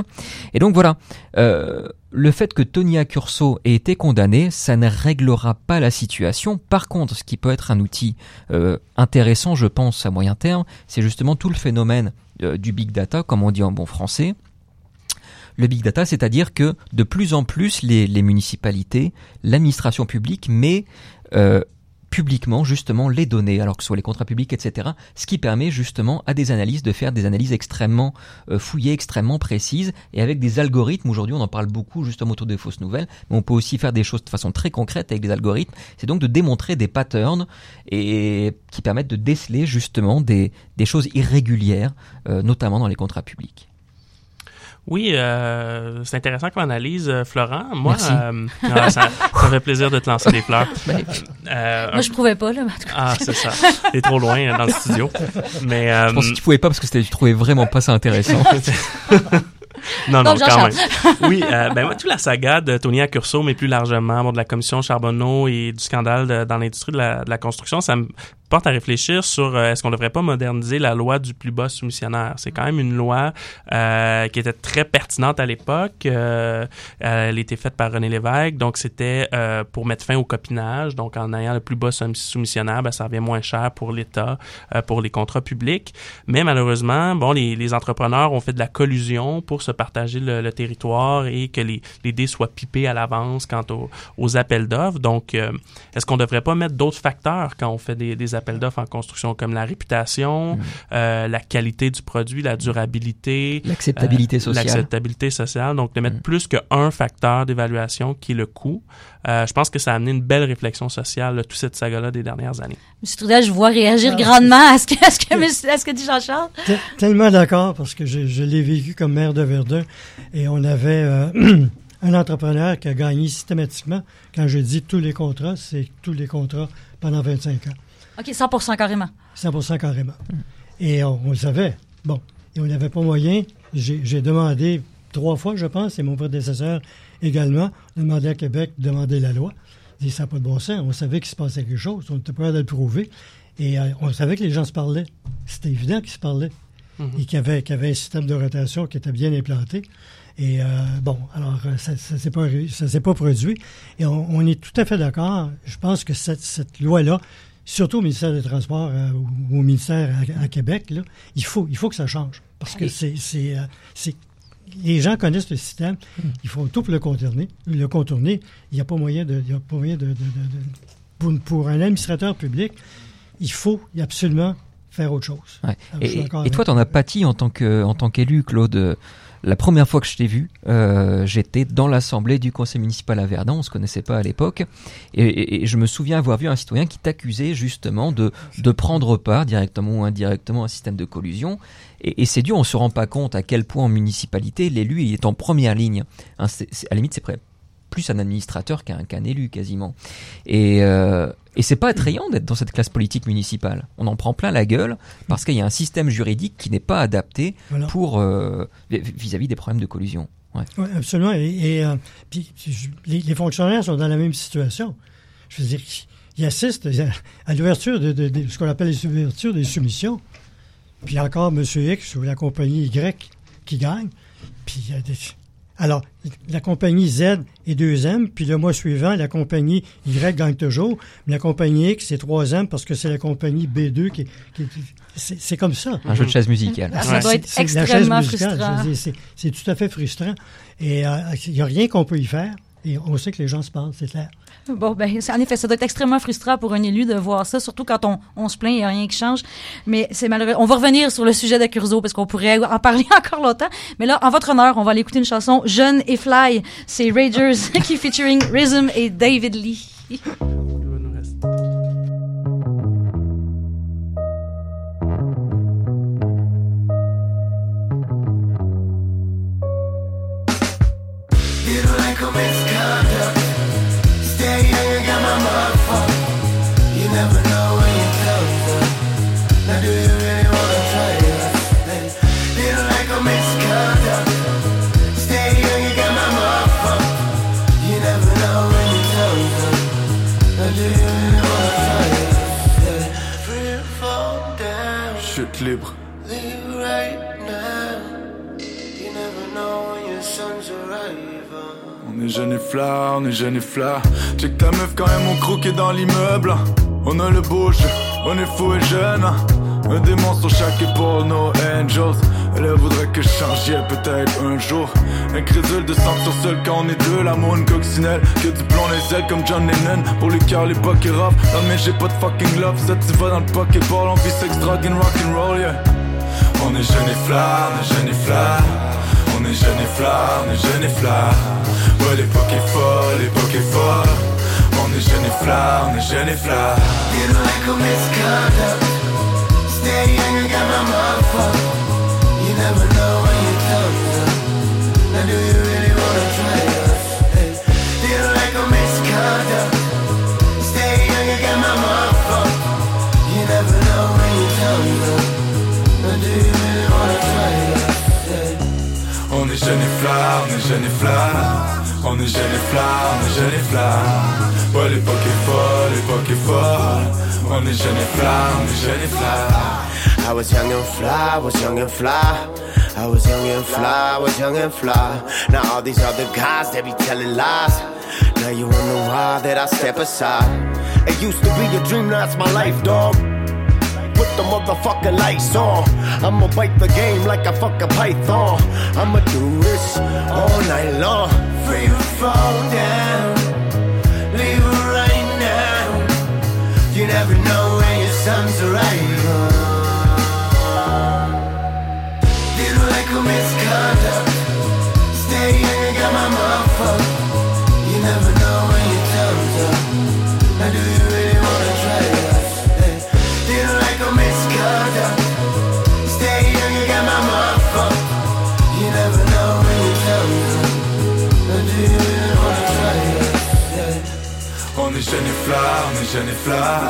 Et donc voilà, euh, le fait que Tony Accurso ait été condamné, ça ne réglera pas la situation. Par contre, ce qui peut être un outil euh, intéressant, je pense, à moyen terme, c'est justement tout le phénomène euh, du big data, comme on dit en bon français. Le big data, c'est-à-dire que de plus en plus les, les municipalités, l'administration publique met euh, publiquement justement les données, alors que ce soit les contrats publics, etc. Ce qui permet justement à des analystes de faire des analyses extrêmement euh, fouillées, extrêmement précises, et avec des algorithmes. Aujourd'hui, on en parle beaucoup justement autour des fausses nouvelles, mais on peut aussi faire des choses de façon très concrète avec des algorithmes. C'est donc de démontrer des patterns et qui permettent de déceler justement des, des choses irrégulières, euh, notamment dans les contrats publics. Oui, euh, c'est intéressant comme analyse, euh, Florent. Moi, Merci. euh, ça, ça fait plaisir de te lancer des fleurs. Euh, Moi, je prouvais pas, là. Ah, c'est ça. T'es trop loin euh, dans le studio. Mais euh, Je pense que tu pouvais pas parce que c'était- tu trouvais vraiment pas ça intéressant. non, non, Donc, quand même. Oui, euh, ben moi, toute la saga de Tony Accurso, mais plus largement bon, de la commission Charbonneau et du scandale de- dans l'industrie de la, de la construction, ça me porte à réfléchir sur euh, est-ce qu'on devrait pas moderniser la loi du plus bas soumissionnaire? C'est quand même une loi euh, qui était très pertinente à l'époque. Euh, elle était faite par René Lévesque, donc c'était pour mettre fin au copinage. Donc en ayant le plus bas soum- soumissionnaire, ben, ça revient moins cher pour l'État, pour les contrats publics. Mais malheureusement, bon, les, entrepreneurs ont fait de la collusion pour se partager le, territoire et que les, les dés soient pipés à l'avance quant aux, appels d'offres. Donc, est-ce qu'on ne devrait pas mettre d'autres facteurs quand on fait des, des appels d'offres en construction, comme la réputation, euh, la qualité du produit, la durabilité, L'acceptabilité euh, sociale. L'acceptabilité sociale. Donc, de mettre Mm. plus qu'un facteur d'évaluation qui est le coût. Euh, je pense que ça a amené une belle réflexion sociale, là, toute cette saga-là des dernières années. M. Trudel, je vois réagir Ah. grandement à ce que, à ce que, monsieur- à ce que dit Jean-Charles. Te- Tellement d'accord parce que je, je l'ai vécu comme maire de Verdun et on avait euh, un entrepreneur qui a gagné systématiquement. Quand je dis tous les contrats, c'est tous les contrats pendant 25 ans. OK, 100% carrément. 100% carrément. Et on, on le savait. Bon. Et on n'avait pas moyen. J'ai demandé trois fois, je pense, et mon prédécesseur également. On a demandé à Québec de demander la loi. Dit, ça n'a pas de bon sens. On savait qu'il se passait quelque chose. On était prêt à le prouver. Et euh, on savait que les gens se parlaient. C'était évident qu'ils se parlaient. Et qu'il y, avait, qu'il y avait un système de rotation qui était bien implanté. Et euh, bon, alors, euh, ça ne s'est pas, pas produit. Et on, on est tout à fait d'accord. Je pense que cette, cette loi-là, surtout au ministère des Transports euh, ou au ministère à, à Québec, là, il, faut, il faut que ça change. Parce que c'est, c'est, euh, c'est- les gens connaissent le système. Il faut tout pour le contourner. Le contourner, il n'y a pas moyen de, il y a pas moyen de, de- de- de- pour, pour un administrateur public, il faut absolument faire autre chose. Ouais. Et, toi, t'en as pâti en tant que en tant qu'élu, Claude. La première fois que je t'ai vu, euh, j'étais dans l'assemblée du conseil municipal à Verdun. On se connaissait pas à l'époque, et, je me souviens avoir vu un citoyen qui t'accusait justement de prendre part directement ou indirectement à un système de collusion. Et, c'est dur, on se rend pas compte à quel point en municipalité l'élu est en première ligne. Hein, à la limite, c'est plus un administrateur qu'un qu'un élu quasiment. Et, euh, et c'est pas attrayant d'être dans cette classe politique municipale. On en prend plein la gueule parce qu'il y a un système juridique qui n'est pas adapté Voilà. pour euh, vis- vis-à-vis des problèmes de collusion. Ouais. Oui, absolument. Et, et, euh, puis, les, les fonctionnaires sont dans la même situation. Je veux dire, ils assistent à, l'ouverture de, de- de ce qu'on appelle les ouvertures des soumissions. Puis encore M. X ou la compagnie Y qui gagne. Puis il y a des- Alors, la compagnie Z est deuxième, puis le mois suivant, la compagnie Y gagne toujours, mais la compagnie X est troisième parce que c'est la compagnie B2 qui... qui- c'est c'est comme ça. Un jeu de chaise musicale. Ah, Ça Ouais. doit être C'est- c'est la chaise extrêmement musicale. frustrant. Je veux dire, C'est c'est tout à fait frustrant. Et euh, il n'y a rien qu'on peut y faire. Et on sait que les gens se parlent, c'est clair. Bon, ben, en effet, ça doit être extrêmement frustrant pour un élu de voir ça, surtout quand on, on se plaint, il n'y a rien qui change. Mais c'est malheureux. On va revenir sur le sujet de Curzo parce qu'on pourrait en parler encore longtemps. Mais là, en votre honneur, on va aller écouter une chanson Jeune et Fly. C'est Ragers qui featuring Rhythm et David Lee. Stay young, you got my motherfucker. Jeune et flat, on est jeune et flat. Check ta meuf quand même, on croquait dans l'immeuble. On a le beau jeu, on est fou et jeune. Un démon sur chaque épaule, no angels. Elle voudrait que je change, peut-être un jour. Incrédule de sentir seul quand on est deux, l'amour une coccinelle. Que du plomb les ailes comme John Lennon. Pour les cœurs, l'époque est rough. Non mais j'ai pas de fucking love, ça tu vas dans le pokéball. On vit sex, drug and rock'n'roll, yeah. On est jeune et flat, on est jeune et flat. On est jeune et flat, on est jeune et flat. Ouais, l'époque est folle, l'époque est folle. On est jeune et flat, on est jeune et flat. Don't like a misconduct. Stay young, you got my motherfucker. You never know when you tell them. Now do you really wanna try us? Hey, like a misconduct. Stay young, you got my motherfucker. You never know when you tell them. Now do you really wanna try us? Hey. On est jeune et flat, on est jeune et flat. On est jeune et flat, on est et flat. Ouais, l'époque est folle, l'époque est folle. On est jeune et flat, on est et flat. I was young and fly, I was young and fly. I was young and fly, I was young and fly. Now all these other guys, they be telling lies. Now you wonder why that I step aside. It used to be a dream, now it's my life, dog. Put the motherfucking lights on. I'ma bite the game like a fucking python. I'ma do this all night long. Free to fall down. Leave it right now. You never know when your son's arriving. Et flat,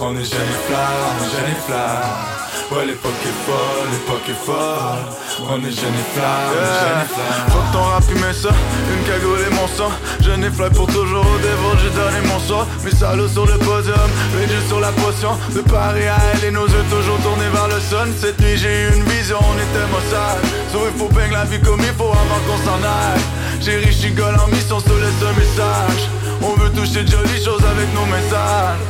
on est jeune et flat. On est jeune et flat, flat. Ouais, l'époque est folle, l'époque est folle. On est jeune et fly, on est jeune et fly. Faut ton rap, il met ça, une cagoule et mon sang. Jeune et fly pour toujours au dévot, j'ai donné mon sort. Mes salauds sur le podium, les yeux sur la potion. De Paris à elle et nos yeux toujours tournés vers le sun. Cette nuit, j'ai eu une vision, on était maussade. Sauf il faut bien la vie comme il faut avant qu'on s'en aille. J'ai riche, en mission, se laisse un message. On veut toucher de jolies choses avec nos messages.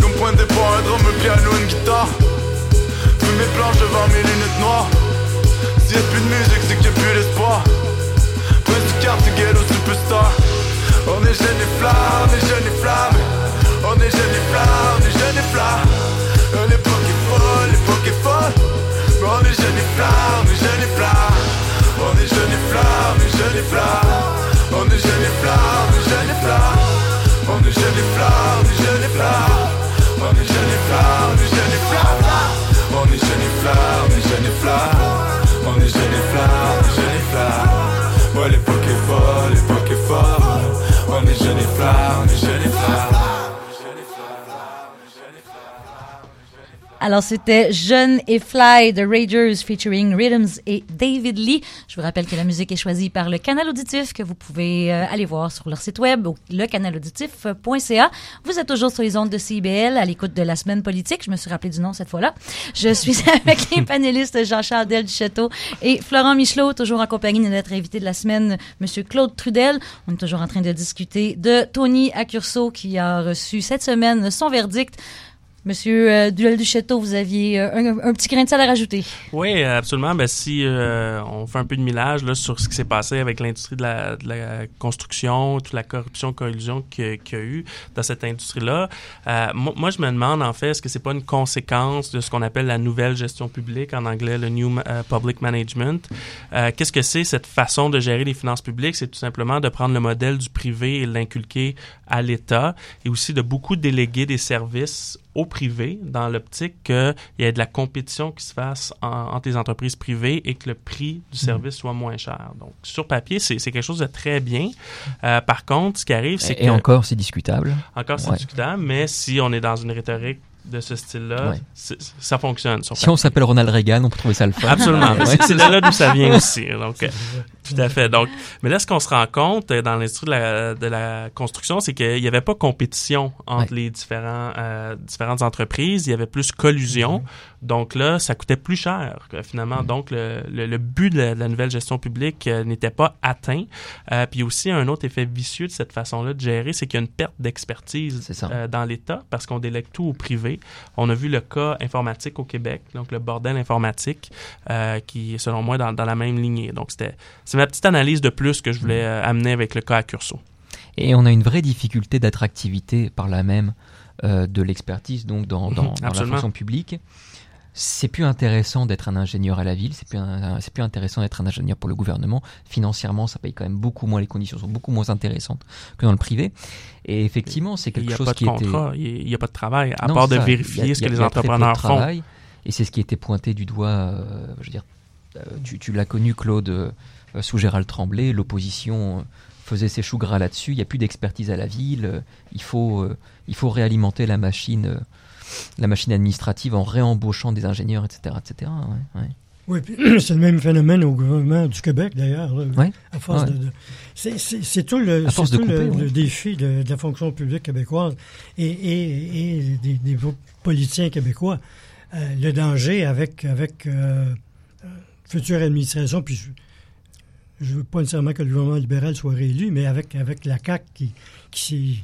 Comme point de départ, un drum, un piano, une guitare. Tous mes planches devant mes lunettes noires. S'il y a plus de musique, c'est qu'il n'y a plus d'espoir. Prince du quartier, ghetto, superstar. On est jeunes et flammes, on est jeunes et flammes. On est jeunes et flammes, on est jeunes et flammes. L'époque est folle, l'époque est folle. Mais on est jeunes et flammes, on est jeunes et flammes. On est jeunes et flammes, on est jeunes et flammes. On est et flammes, et flammes. On est et flammes, et flammes. On est et flammes, et flammes. On est et flammes, et flammes. On est et flammes, et flammes. Ouais, l'époque est folle. Alors, c'était Jeune et Fly de Ragers featuring Rhythms et David Lee. Je vous rappelle que la musique est choisie par le Canal Auditif que vous pouvez euh, aller voir sur leur site web, lecanalauditif.ca. Vous êtes toujours sur les ondes de CIBL à l'écoute de la semaine politique. Je me suis rappelé du nom cette fois-là. Je suis avec les panélistes Jean-Charles Del Château et Florent Michelot, toujours en compagnie de notre invité de la semaine, Monsieur Claude Trudel. On est toujours en train de discuter de Tony Accurso qui a reçu cette semaine son verdict Monsieur euh, Duel du Château, vous aviez euh, un, petit grain de sel à rajouter. Oui, absolument. Ben, si euh, on fait un peu de millage là, sur ce qui s'est passé avec l'industrie de la, de la, construction, toute la corruption, collusion qu'il y a eu dans cette industrie-là, euh, moi, je me demande en fait, est-ce que c'est pas une conséquence de ce qu'on appelle la nouvelle gestion publique, en anglais le New Public Management? Qu'est-ce que c'est cette façon de gérer les finances publiques? C'est tout simplement de prendre le modèle du privé et l'inculquer à l'État et aussi de beaucoup déléguer des services au privé dans l'optique qu'il y ait de la compétition qui se fasse en, entre les entreprises privées et que le prix du service soit moins cher. Donc, sur papier, c'est quelque chose de très bien. Euh, par contre, ce qui arrive, c'est que... Et encore, c'est discutable. Encore, c'est ouais. discutable, mais si on est dans une rhétorique de ce style-là, ouais. ça fonctionne. Sur si papier. on s'appelle Ronald Reagan, on peut trouver ça le fun. Absolument. ouais. C'est là d'où ça vient aussi. Donc, euh, tout à fait. Donc, mais là, ce qu'on se rend compte dans l'industrie de la, de la construction, c'est qu'il n'y avait pas compétition entre ouais. les différents, euh, différentes entreprises. Il y avait plus collusion. Donc là, ça coûtait plus cher finalement. Donc, le, le, le but de la, de la, nouvelle gestion publique euh, n'était pas atteint. Euh, puis aussi, un autre effet vicieux de cette façon-là de gérer, c'est qu'il y a une perte d'expertise euh, dans l'État parce qu'on délègue tout au privé. On a vu le cas informatique au Québec, donc le bordel informatique, euh, qui est selon moi dans, dans la même lignée. Donc, c'était ma petite analyse de plus que je voulais euh, amener avec le cas à Curso. Et on a une vraie difficulté d'attractivité par là même euh, de l'expertise donc dans, dans, dans la fonction publique c'est plus intéressant d'être un ingénieur à la ville, c'est plus, intéressant d'être un ingénieur pour le gouvernement. Financièrement, ça paye quand même beaucoup moins, les conditions sont beaucoup moins intéressantes que dans le privé. Et effectivement, c'est quelque chose qui était... Il n'y a pas de travail, à non, part de ça, vérifier a, ce que les entrepreneurs font. Travail, et c'est ce qui était pointé du doigt, euh, je veux dire, euh, tu, tu l'as connu, Claude, sous Gérald Tremblay, l'opposition faisait ses choux gras là-dessus, il n'y a plus d'expertise à la ville, il faut, il faut réalimenter la machine la machine administrative en réembauchant des ingénieurs, etc. etc. Ouais, ouais. Oui, c'est le même phénomène au gouvernement du Québec, d'ailleurs. Ouais, à force ouais. de, de c'est tout, le, force tout de couper, le, ouais. le, défi de, de, la fonction publique québécoise et, et, et des, des, politiciens québécois. Euh, le danger avec, avec euh, future administration, puis je ne veux pas nécessairement que le gouvernement libéral soit réélu, mais avec, avec la CAQ qui, qui s'est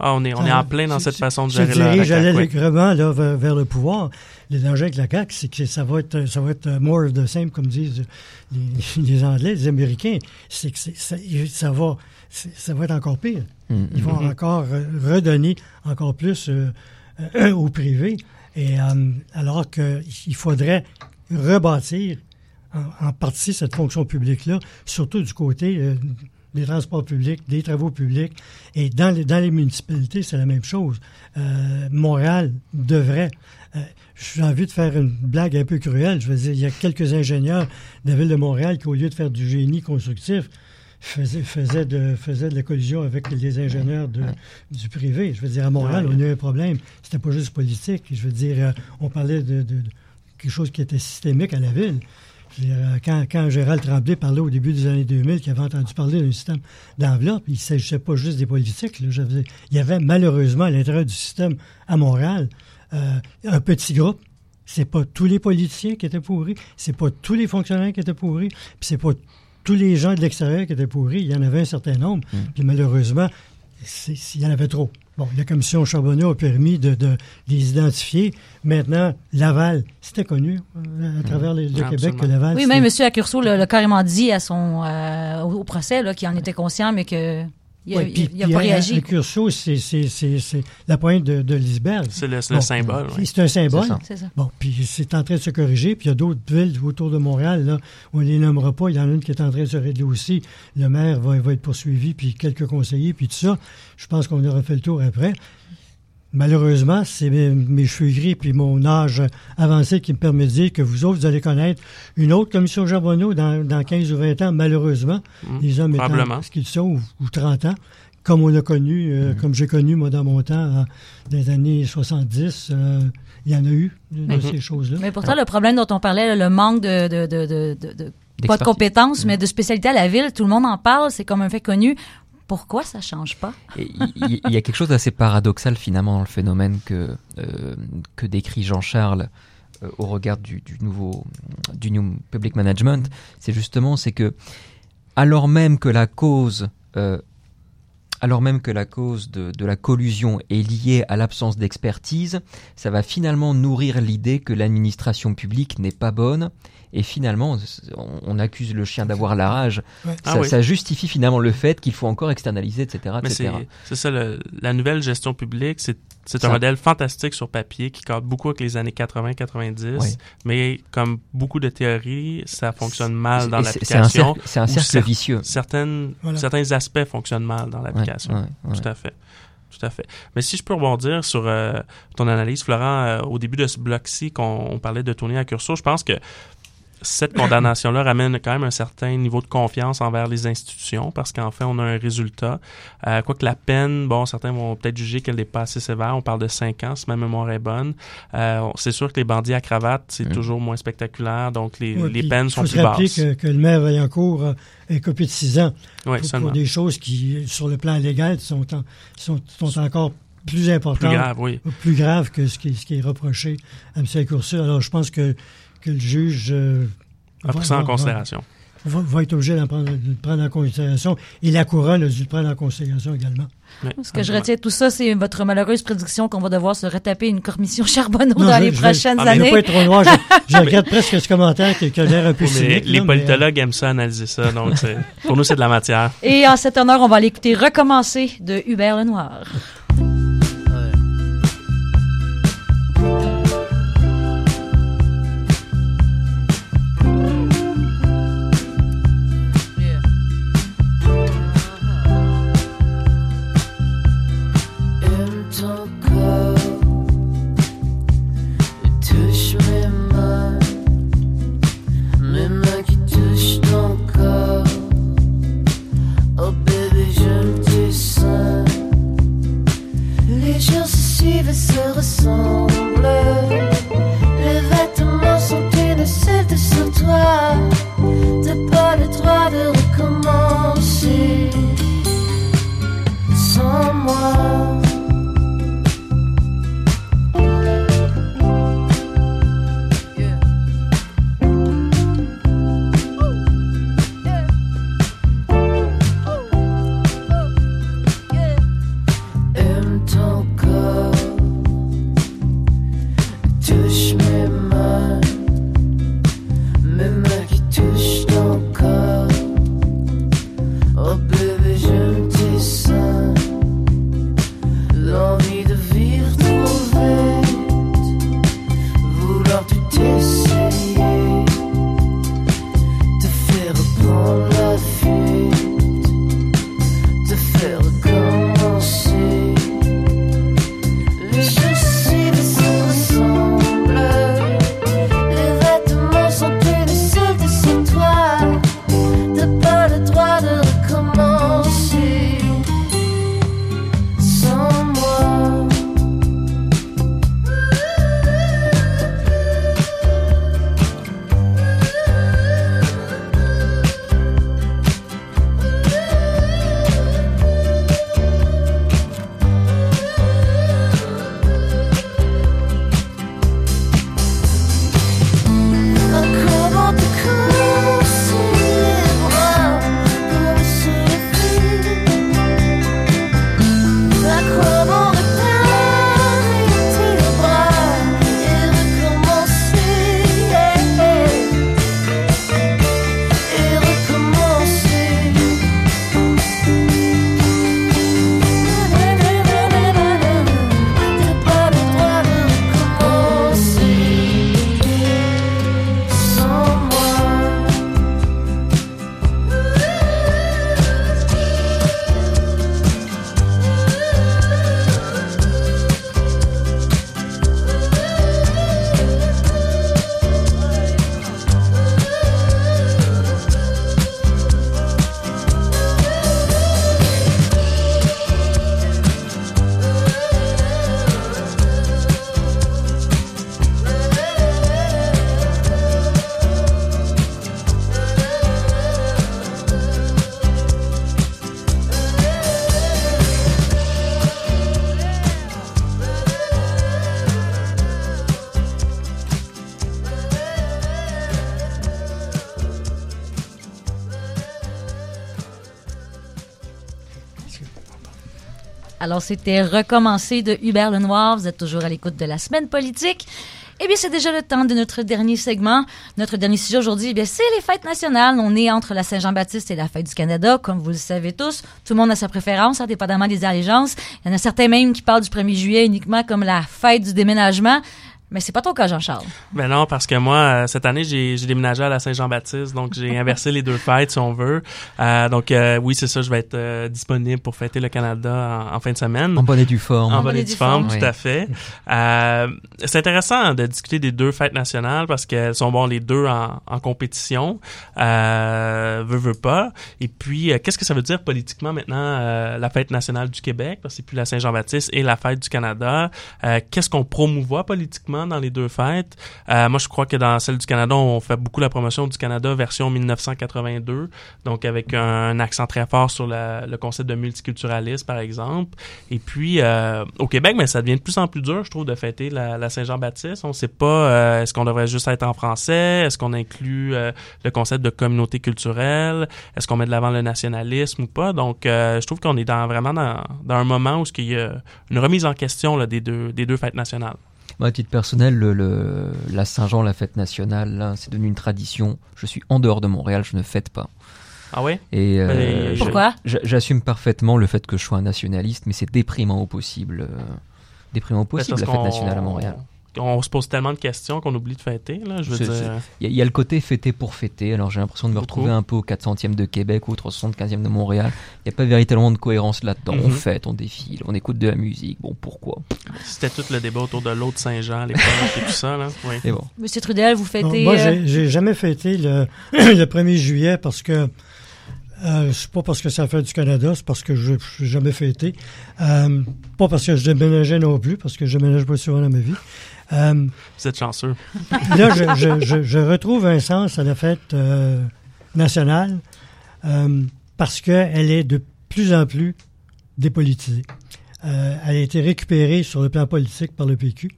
ah, on est, on est en plein dans cette façon de gérer la, la J'allais oui. là, vers, vers, le pouvoir. Le danger avec la CAQ, c'est que ça va être, ça va être more of the same, comme disent les, les Anglais, les Américains. C'est que ça, ça, va, ça va être encore pire. Mm -hmm. Ils vont Mm-hmm. encore redonner encore plus euh, euh, au privé. Et euh, alors qu'il faudrait rebâtir en, en, partie cette fonction publique-là, surtout du côté euh, des transports publics, des travaux publics. Et dans les, dans les municipalités, c'est la même chose. Euh, Montréal devrait... Euh, j'ai envie de faire une blague un peu cruelle. Je veux dire, il y a quelques ingénieurs de la ville de Montréal qui, au lieu de faire du génie constructif, faisait, faisait, de, faisait de la collusion avec les ingénieurs de, du privé. Je veux dire, à Montréal, on a eu un problème. C'était pas juste politique. Je veux dire, on parlait de, de- de quelque chose qui était systémique à la ville. Euh, quand, quand Gérald Tremblay parlait au début des années 2000 qu'il avait entendu parler d'un système d'enveloppe, il ne s'agissait pas juste des politiques. là. Je veux dire, il y avait malheureusement à l'intérieur du système à Montréal euh, un petit groupe. C'est pas tous les politiciens qui étaient pourris, c'est pas tous les fonctionnaires qui étaient pourris, puis c'est pas tous les gens de l'extérieur qui étaient pourris. Il y en avait un certain nombre, puis malheureusement, c'est- c'est- il y en avait trop. Bon, la commission Charbonneau a permis de, de les identifier. Maintenant, Laval, c'était connu euh, à travers le, le Québec que Laval. Oui, même M. Accurso l'a carrément dit à son, euh, au, au procès là, qu'il en était conscient, mais que il Ouais, a, puis- il a puis pas à- réagi. à Curso, c'est la pointe de, de l'iceberg. C'est le, le symbole. C'est un symbole. C'est ça. Ça. Bon, puis c'est en train de se corriger. Puis il y a d'autres villes autour de Montréal, là, on ne les nommera pas. Il y en a une qui est en train de se régler aussi. Le maire va, va être poursuivi, puis quelques conseillers, puis tout ça. Je pense qu'on aura fait le tour après. Malheureusement, c'est mes, mes cheveux gris puis mon âge avancé qui me permet de dire que vous autres, vous allez connaître une autre commission Charbonneau dans, dans 15 ou 20 ans, malheureusement. Mm, les hommes étant probablement. ce qu'ils sont, ou, ou 30 ans, comme on a connu, euh, comme j'ai connu, moi, dans mon temps, euh, des années 70. euh, il y en a eu de, de Mhm. ces choses-là. Mais pourtant, le problème dont on parlait, le manque de, de, de, de, de- de- pas de compétences, mais de spécialité à la ville, tout le monde en parle, c'est comme un fait connu. Pourquoi ça change pas? Et Il y, il y a quelque chose d'assez paradoxal finalement dans le phénomène que, euh, que décrit Jean-Charles euh, au regard du, du nouveau du New Public Management. C'est justement c'est que alors même que la cause euh, alors même que la cause de, de la collusion est liée à l'absence d'expertise, ça va finalement nourrir l'idée que l'administration publique n'est pas bonne. Et finalement, on, on accuse le chien d'avoir la rage. Ouais. Ah ça, oui. ça justifie finalement le fait qu'il faut encore externaliser, etc. Mais etc. c'est ça, le- la nouvelle gestion publique, c'est c'est Ça- un modèle fantastique sur papier qui cadre beaucoup avec les années 80-90, Oui. mais comme beaucoup de théories, ça fonctionne mal dans c'est- un l'application. cercle, c'est un cercle cer- vicieux. Certaines, Voilà. Certains aspects fonctionnent mal dans l'application. Tout à fait. Tout à fait. Mais si je peux rebondir sur euh, ton analyse, Florent, euh, au début de ce bloc-ci, qu'on on parlait de tourner à Curso, je pense que cette condamnation-là ramène quand même un certain niveau de confiance envers les institutions parce qu'en fait, on a un résultat. Euh, Quoique la peine, bon, certains vont peut-être juger qu'elle n'est pas assez sévère. On parle de 5 ans, si ma mémoire est bonne. Euh, c'est sûr que les bandits à cravate, c'est toujours moins spectaculaire, donc les, Ouais, peines il sont faut plus rappeler basses. que, que le maire Vaillancourt a un copie de 6 ans Oui, pour, seulement. pour des choses qui, sur le plan légal, sont, en- sont, sont encore plus importantes, Plus grave, oui. plus graves que ce qui, ce qui est reproché à M. Courseux. Alors, je pense que, que le juge euh, A va- pris ça en va- considération. Va, va être obligé d'en prendre, de le prendre en considération. Et la couronne a dû le prendre en considération également. Oui, Ce que je retiens de tout ça, c'est votre malheureuse prédiction qu'on va devoir se retaper une commission Charbonneau Non, dans je- les je- prochaines ah, mais Il ne années. pas être trop noir. Je, je regrette presque ce commentaire qui, a l'air un peu Oui, mais cynique. les là, mais, euh, politologues aiment ça, analyser ça. Donc, pour nous, c'est de la matière. Et en cet honneur, on va l'écouter recommencer de Hubert Lenoir. Alors, c'était Recommencer de Hubert Lenoir. Vous êtes toujours à l'écoute de la semaine politique. Eh bien, c'est déjà le temps de notre dernier segment. Notre dernier sujet aujourd'hui, eh bien, c'est les fêtes nationales. On est entre la Saint-Jean-Baptiste et la fête du Canada, comme vous le savez tous. Tout le monde a sa préférence, hein, dépendamment des allégeances. Il y en a certains même qui parlent du 1er juillet uniquement comme la fête du déménagement. Mais c'est pas ton cas, Jean-Charles. Ben non, parce que moi, euh, cette année, j'ai j'ai déménagé à la Saint-Jean-Baptiste, donc j'ai inversé les deux fêtes, si on veut. Euh, donc euh, oui, c'est ça, je vais être euh, disponible pour fêter le Canada en, en fin de semaine. En bonne et due forme. En bonne et due forme, tout Oui. à fait. Euh, c'est intéressant de discuter des deux fêtes nationales parce qu'elles sont bon les deux en, en compétition, euh, veut veut pas. Et puis, euh, qu'est-ce que ça veut dire politiquement maintenant euh, la fête nationale du Québec? Parce que c'est plus la Saint-Jean-Baptiste et la fête du Canada. Euh, qu'est-ce qu'on promouvoit politiquement? Dans les deux fêtes Euh, Moi, je crois que dans celle du Canada, on fait beaucoup la promotion du Canada version 1982, donc avec un, accent très fort sur le concept de multiculturalisme, par exemple. Et puis, euh, au Québec, mais ça devient de plus en plus dur, je trouve, de fêter la, Saint-Jean-Baptiste. On ne sait pas, euh, est-ce qu'on devrait juste être en français? Est-ce qu'on inclut le concept de communauté culturelle? Est-ce qu'on met de l'avant le nationalisme ou pas? Donc, je trouve qu'on est dans, vraiment dans, un moment où il y a une remise en question des, deux, des deux fêtes nationales. Moi, à titre personnel, le, le- la Saint-Jean, la fête nationale, c'est devenu une tradition. Je suis en dehors de Montréal, je ne fête pas. Ah ouais? Et euh, Pourquoi? j'a- J'assume parfaitement le fait que je sois un nationaliste, mais c'est déprimant au possible. euh, déprimant au possible, la fête nationale à Montréal. On se pose tellement de questions qu'on oublie de fêter, là, je veux dire. Il y, a- il y a le côté fêter pour fêter, alors j'ai l'impression de me Beaucoup. retrouver un peu au 400e de Québec ou au 375e de Montréal. Il n'y a pas véritablement de cohérence là-dedans. On Mhm. fête, on défile, on écoute de la musique. Bon, pourquoi? C'était tout le débat autour de l'autre Saint-Jean à l'époque et tout ça, là. Oui. Et bon. Monsieur Trudel, vous Non, fêtez... moi, euh, j'ai jamais fêté le, le 1er juillet parce que euh, c'est pas parce que c'est la fête du Canada, c'est parce que je n'ai jamais fêté. Euh, pas parce que je déménageais non plus, parce que je déménage pas souvent dans ma vie. Euh, Vous êtes chanceux. là, je, je, je, je retrouve un sens à la fête euh, nationale euh, parce qu'elle est de plus en plus dépolitisée. Elle a été récupérée sur le plan politique par le PQ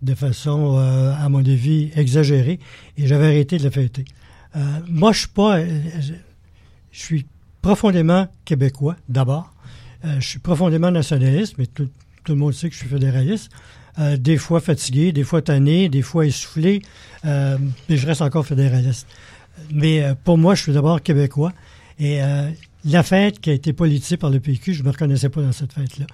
de façon, à mon avis, exagérée et j'avais arrêté de la fêter. Moi, je suis pas... je, suis profondément québécois, d'abord. Je suis profondément nationaliste, mais tout, tout le monde sait que je suis fédéraliste. Euh, des fois fatigué, des fois tanné, des fois essoufflé, euh, mais je reste encore fédéraliste. Mais euh, pour moi, je suis d'abord québécois. Et euh, la fête qui a été politisée par le PQ, je ne me reconnaissais pas dans cette fête-là.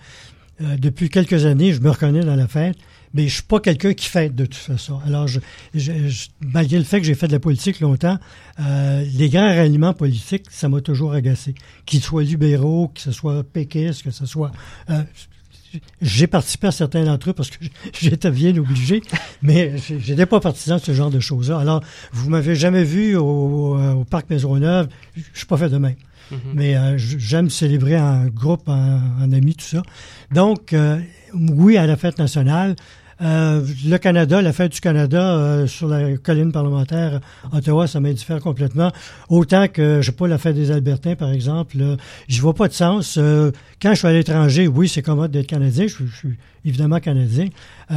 Euh, depuis quelques années, je me reconnais dans la fête, mais je suis pas quelqu'un qui fête de toute façon. Alors, je, je- je- malgré le fait que j'ai fait de la politique longtemps, euh, les grands ralliements politiques, ça m'a toujours agacé. Qu'ils soient libéraux, que ce soit péquistes, que ce soit... euh, j'ai participé à certains d'entre eux parce que j'étais bien obligé, mais j'étais pas partisan de ce genre de choses-là. Alors, vous m'avez jamais vu au, euh, au Parc Maisonneuve, je suis pas fait de même. Mhm. Mais euh, j'aime célébrer en groupe, en, en amis, tout ça. Donc, euh, oui, à la fête nationale. Euh, le Canada, la fête du Canada euh, sur la colline parlementaire Ottawa, ça m'indiffère complètement. Autant que, je sais pas, la fête des Albertins, par exemple, j'y vois pas de sens. Euh, quand je suis à l'étranger, oui, c'est commode d'être Canadien. Je, suis- je suis évidemment Canadien,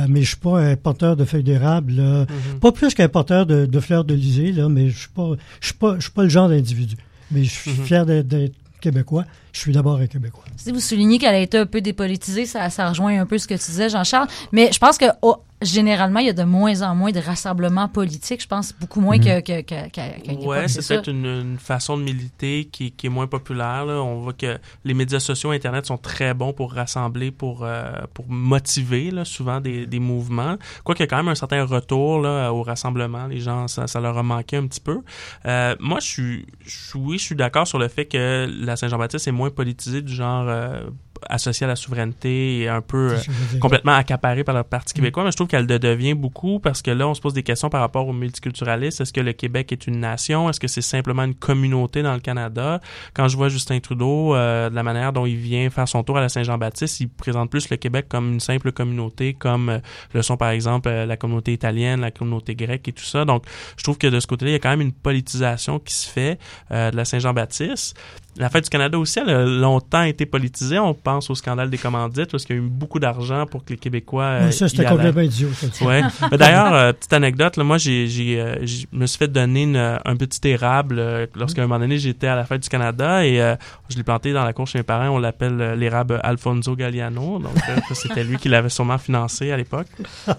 mais je suis pas un porteur de feuilles d'érable. là. Pas plus qu'un porteur de, de fleurs d'Elysée, là, mais je suis pas, je suis pas, je suis pas le genre d'individu. Mais je suis Mhm. fier d'être Québécois. Je suis d'abord un Québécois. Si vous soulignez qu'elle a été un peu dépolitisée, ça, ça rejoint un peu ce que tu disais, Jean-Charles. Mais je pense que oh, généralement, il y a de moins en moins de rassemblements politiques. Je pense beaucoup moins que, que, qu'à Ouais, époque, c'est peut-être une, une façon de militer qui, qui est moins populaire. là. On voit que les médias sociaux, Internet sont très bons pour rassembler, pour, euh, pour motiver là, souvent des, des mouvements. Quoiqu'il y a quand même un certain retour là, au rassemblement. Les gens, ça, ça leur a manqué un petit peu. Euh, moi, je suis, je- oui, je suis d'accord sur le fait que la Saint-Jean-Baptiste est moins politisée du genre euh, associée à la souveraineté et un peu... euh, complètement accaparée par le Parti québécois, mais je trouve qu'elle le devient beaucoup parce que là, on se pose des questions par rapport au multiculturalisme. Est-ce que le Québec est une nation? Est-ce que c'est simplement une communauté dans le Canada? Quand je vois Justin Trudeau, euh, de la manière dont il vient faire son tour à la Saint-Jean-Baptiste, il présente plus le Québec comme une simple communauté, comme euh, le sont par exemple la communauté italienne, la communauté grecque et tout ça. Donc, je trouve que de ce côté-là, il y a quand même une politisation qui se fait de la Saint-Jean-Baptiste. La fête du Canada aussi, elle a longtemps été politisée. On pense au scandale des commandites, parce qu'il y a eu beaucoup d'argent pour que les Québécois. euh, Ouais, ça, y c'était complètement idiot. Ouais. D'ailleurs, euh, petite anecdote, là, moi, j'ai, j'ai, euh, je me suis fait donner une- un petit érable euh, lorsqu'à un moment donné, j'étais à la fête du Canada et euh, je l'ai planté dans la cour chez mes parents. On l'appelle euh, l'érable Alfonso Galliano. Donc, euh, c'était lui qui l'avait sûrement financé à l'époque.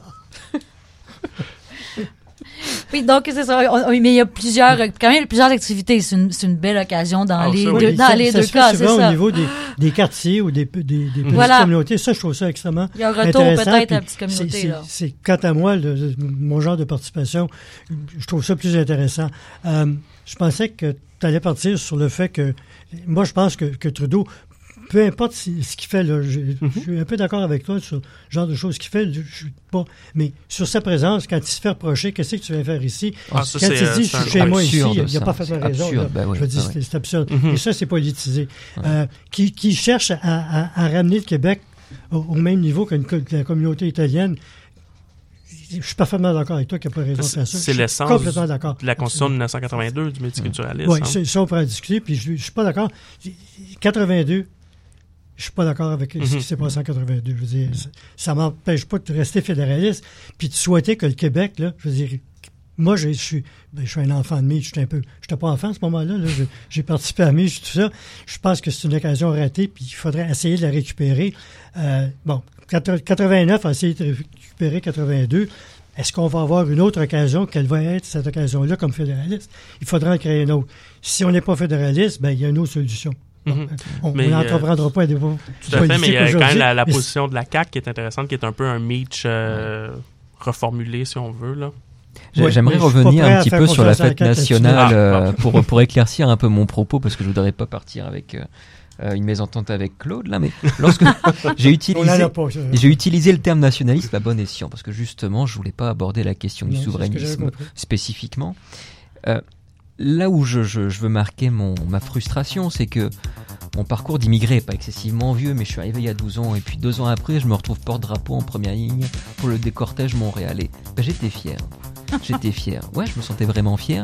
Oui, donc c'est ça. On- on- mais il y a plusieurs, quand même, plusieurs activités. C'est une, belle occasion dans Ah, les ça, deux, oui. dans ça, les ça deux se fait cas, c'est souvent ça. au niveau des, des quartiers ou des, des, des petites Voilà. communautés. Ça, je trouve ça extrêmement Il y a un retour intéressant, peut-être à la petite communauté, c'est- c'est- là. C'est, quant à moi, le- mon genre de participation, je trouve ça plus intéressant. Euh, je pensais que tu allais partir sur le fait que, moi, je pense que, que Trudeau, peu importe si- ce qu'il fait, là, je, Mhm. je suis un peu d'accord avec toi sur le genre de choses qu'il fait, je suis pas, mais sur sa présence, quand il se fait reprocher, qu'est-ce que tu viens faire ici? Ah, ça, quand il euh, dit, je suis chez moi ici, il n'a pas fait C'est raison. absurde, ben oui, je veux dire, ben c'est, absurde. Mhm. Et ça, c'est politisé. Euh, qui, qui cherche à, à- à ramener le Québec au, au même niveau que la communauté italienne. Je suis parfaitement d'accord avec toi qu'il n'y a pas raison de faire ça. c'est l'essence complètement d'accord. de la Constitution de 1982 du multiculturalisme. Oui, hein. ça, on pourrait en discuter. Puis je ne suis pas d'accord. 82, je suis pas d'accord avec ce Mhm. qui s'est passé en 82. Je veux dire, ça- ça m'empêche pas de rester fédéraliste puis de souhaiter que le Québec, là, je veux dire, moi, je suis, ben, je suis un enfant de Mitch, j'étais un peu, j'étais pas enfant à ce moment-là, là, Je- j'ai participé à Mitch, tout ça. Je pense que c'est une occasion ratée, puis il faudrait essayer de la récupérer. Euh, bon, 80 89 a essayé de récupérer 82. Est-ce qu'on va avoir une autre occasion? Quelle va être cette occasion-là comme fédéraliste? Il faudra en créer une autre. Si on n'est pas fédéraliste, ben, il y a une autre solution. Mhm. On Mais, euh, n'entreprendra pas un débat Tout à fait, mais il y a quand même la, la mais position de la CAQ qui est intéressante, qui est un peu un Mitch euh, reformulé, si on veut. Là. J'aimerais revenir un à petit peu sur la à fête nationale Ah, euh, pour, pour éclaircir un peu mon propos parce que je voudrais pas partir avec euh, euh, une mésentente avec Claude là, mais lorsque j'ai utilisé j'ai utilisé le terme nationalisme à bon escient parce que justement je voulais pas aborder la question Non, du souverainisme spécifiquement. Euh, là où je, je- veux marquer mon, ma frustration, c'est que mon parcours d'immigré est pas excessivement vieux, mais je suis arrivé il y a 12 ans, et puis deux ans après, je me retrouve porte-drapeau en première ligne pour le décortège montréalais. Ben, j'étais fier. J'étais fier. Ouais, je me sentais vraiment fier.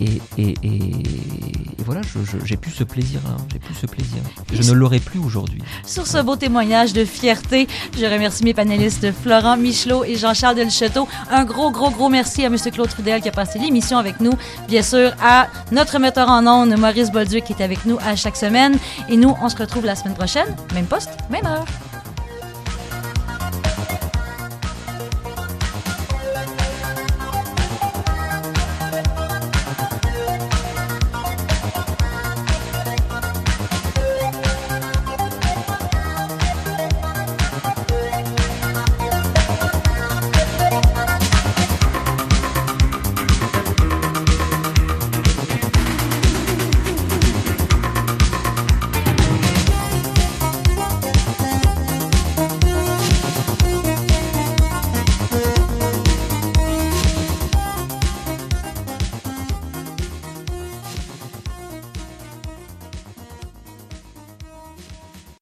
Et, et, et, et voilà, j'ai plus ce plaisir-là. J'ai plus ce plaisir. Je ne l'aurai plus aujourd'hui. Sur ce beau témoignage de fierté, je remercie mes panélistes Florent Michelot et Jean-Charles Delcheteau. Un gros, gros, gros merci à M. Claude Trudel qui a passé l'émission avec nous. Bien sûr, à notre metteur en ondes, Maurice Bolduc, qui est avec nous à chaque semaine. Et nous, on se retrouve la semaine prochaine. Même poste, même heure.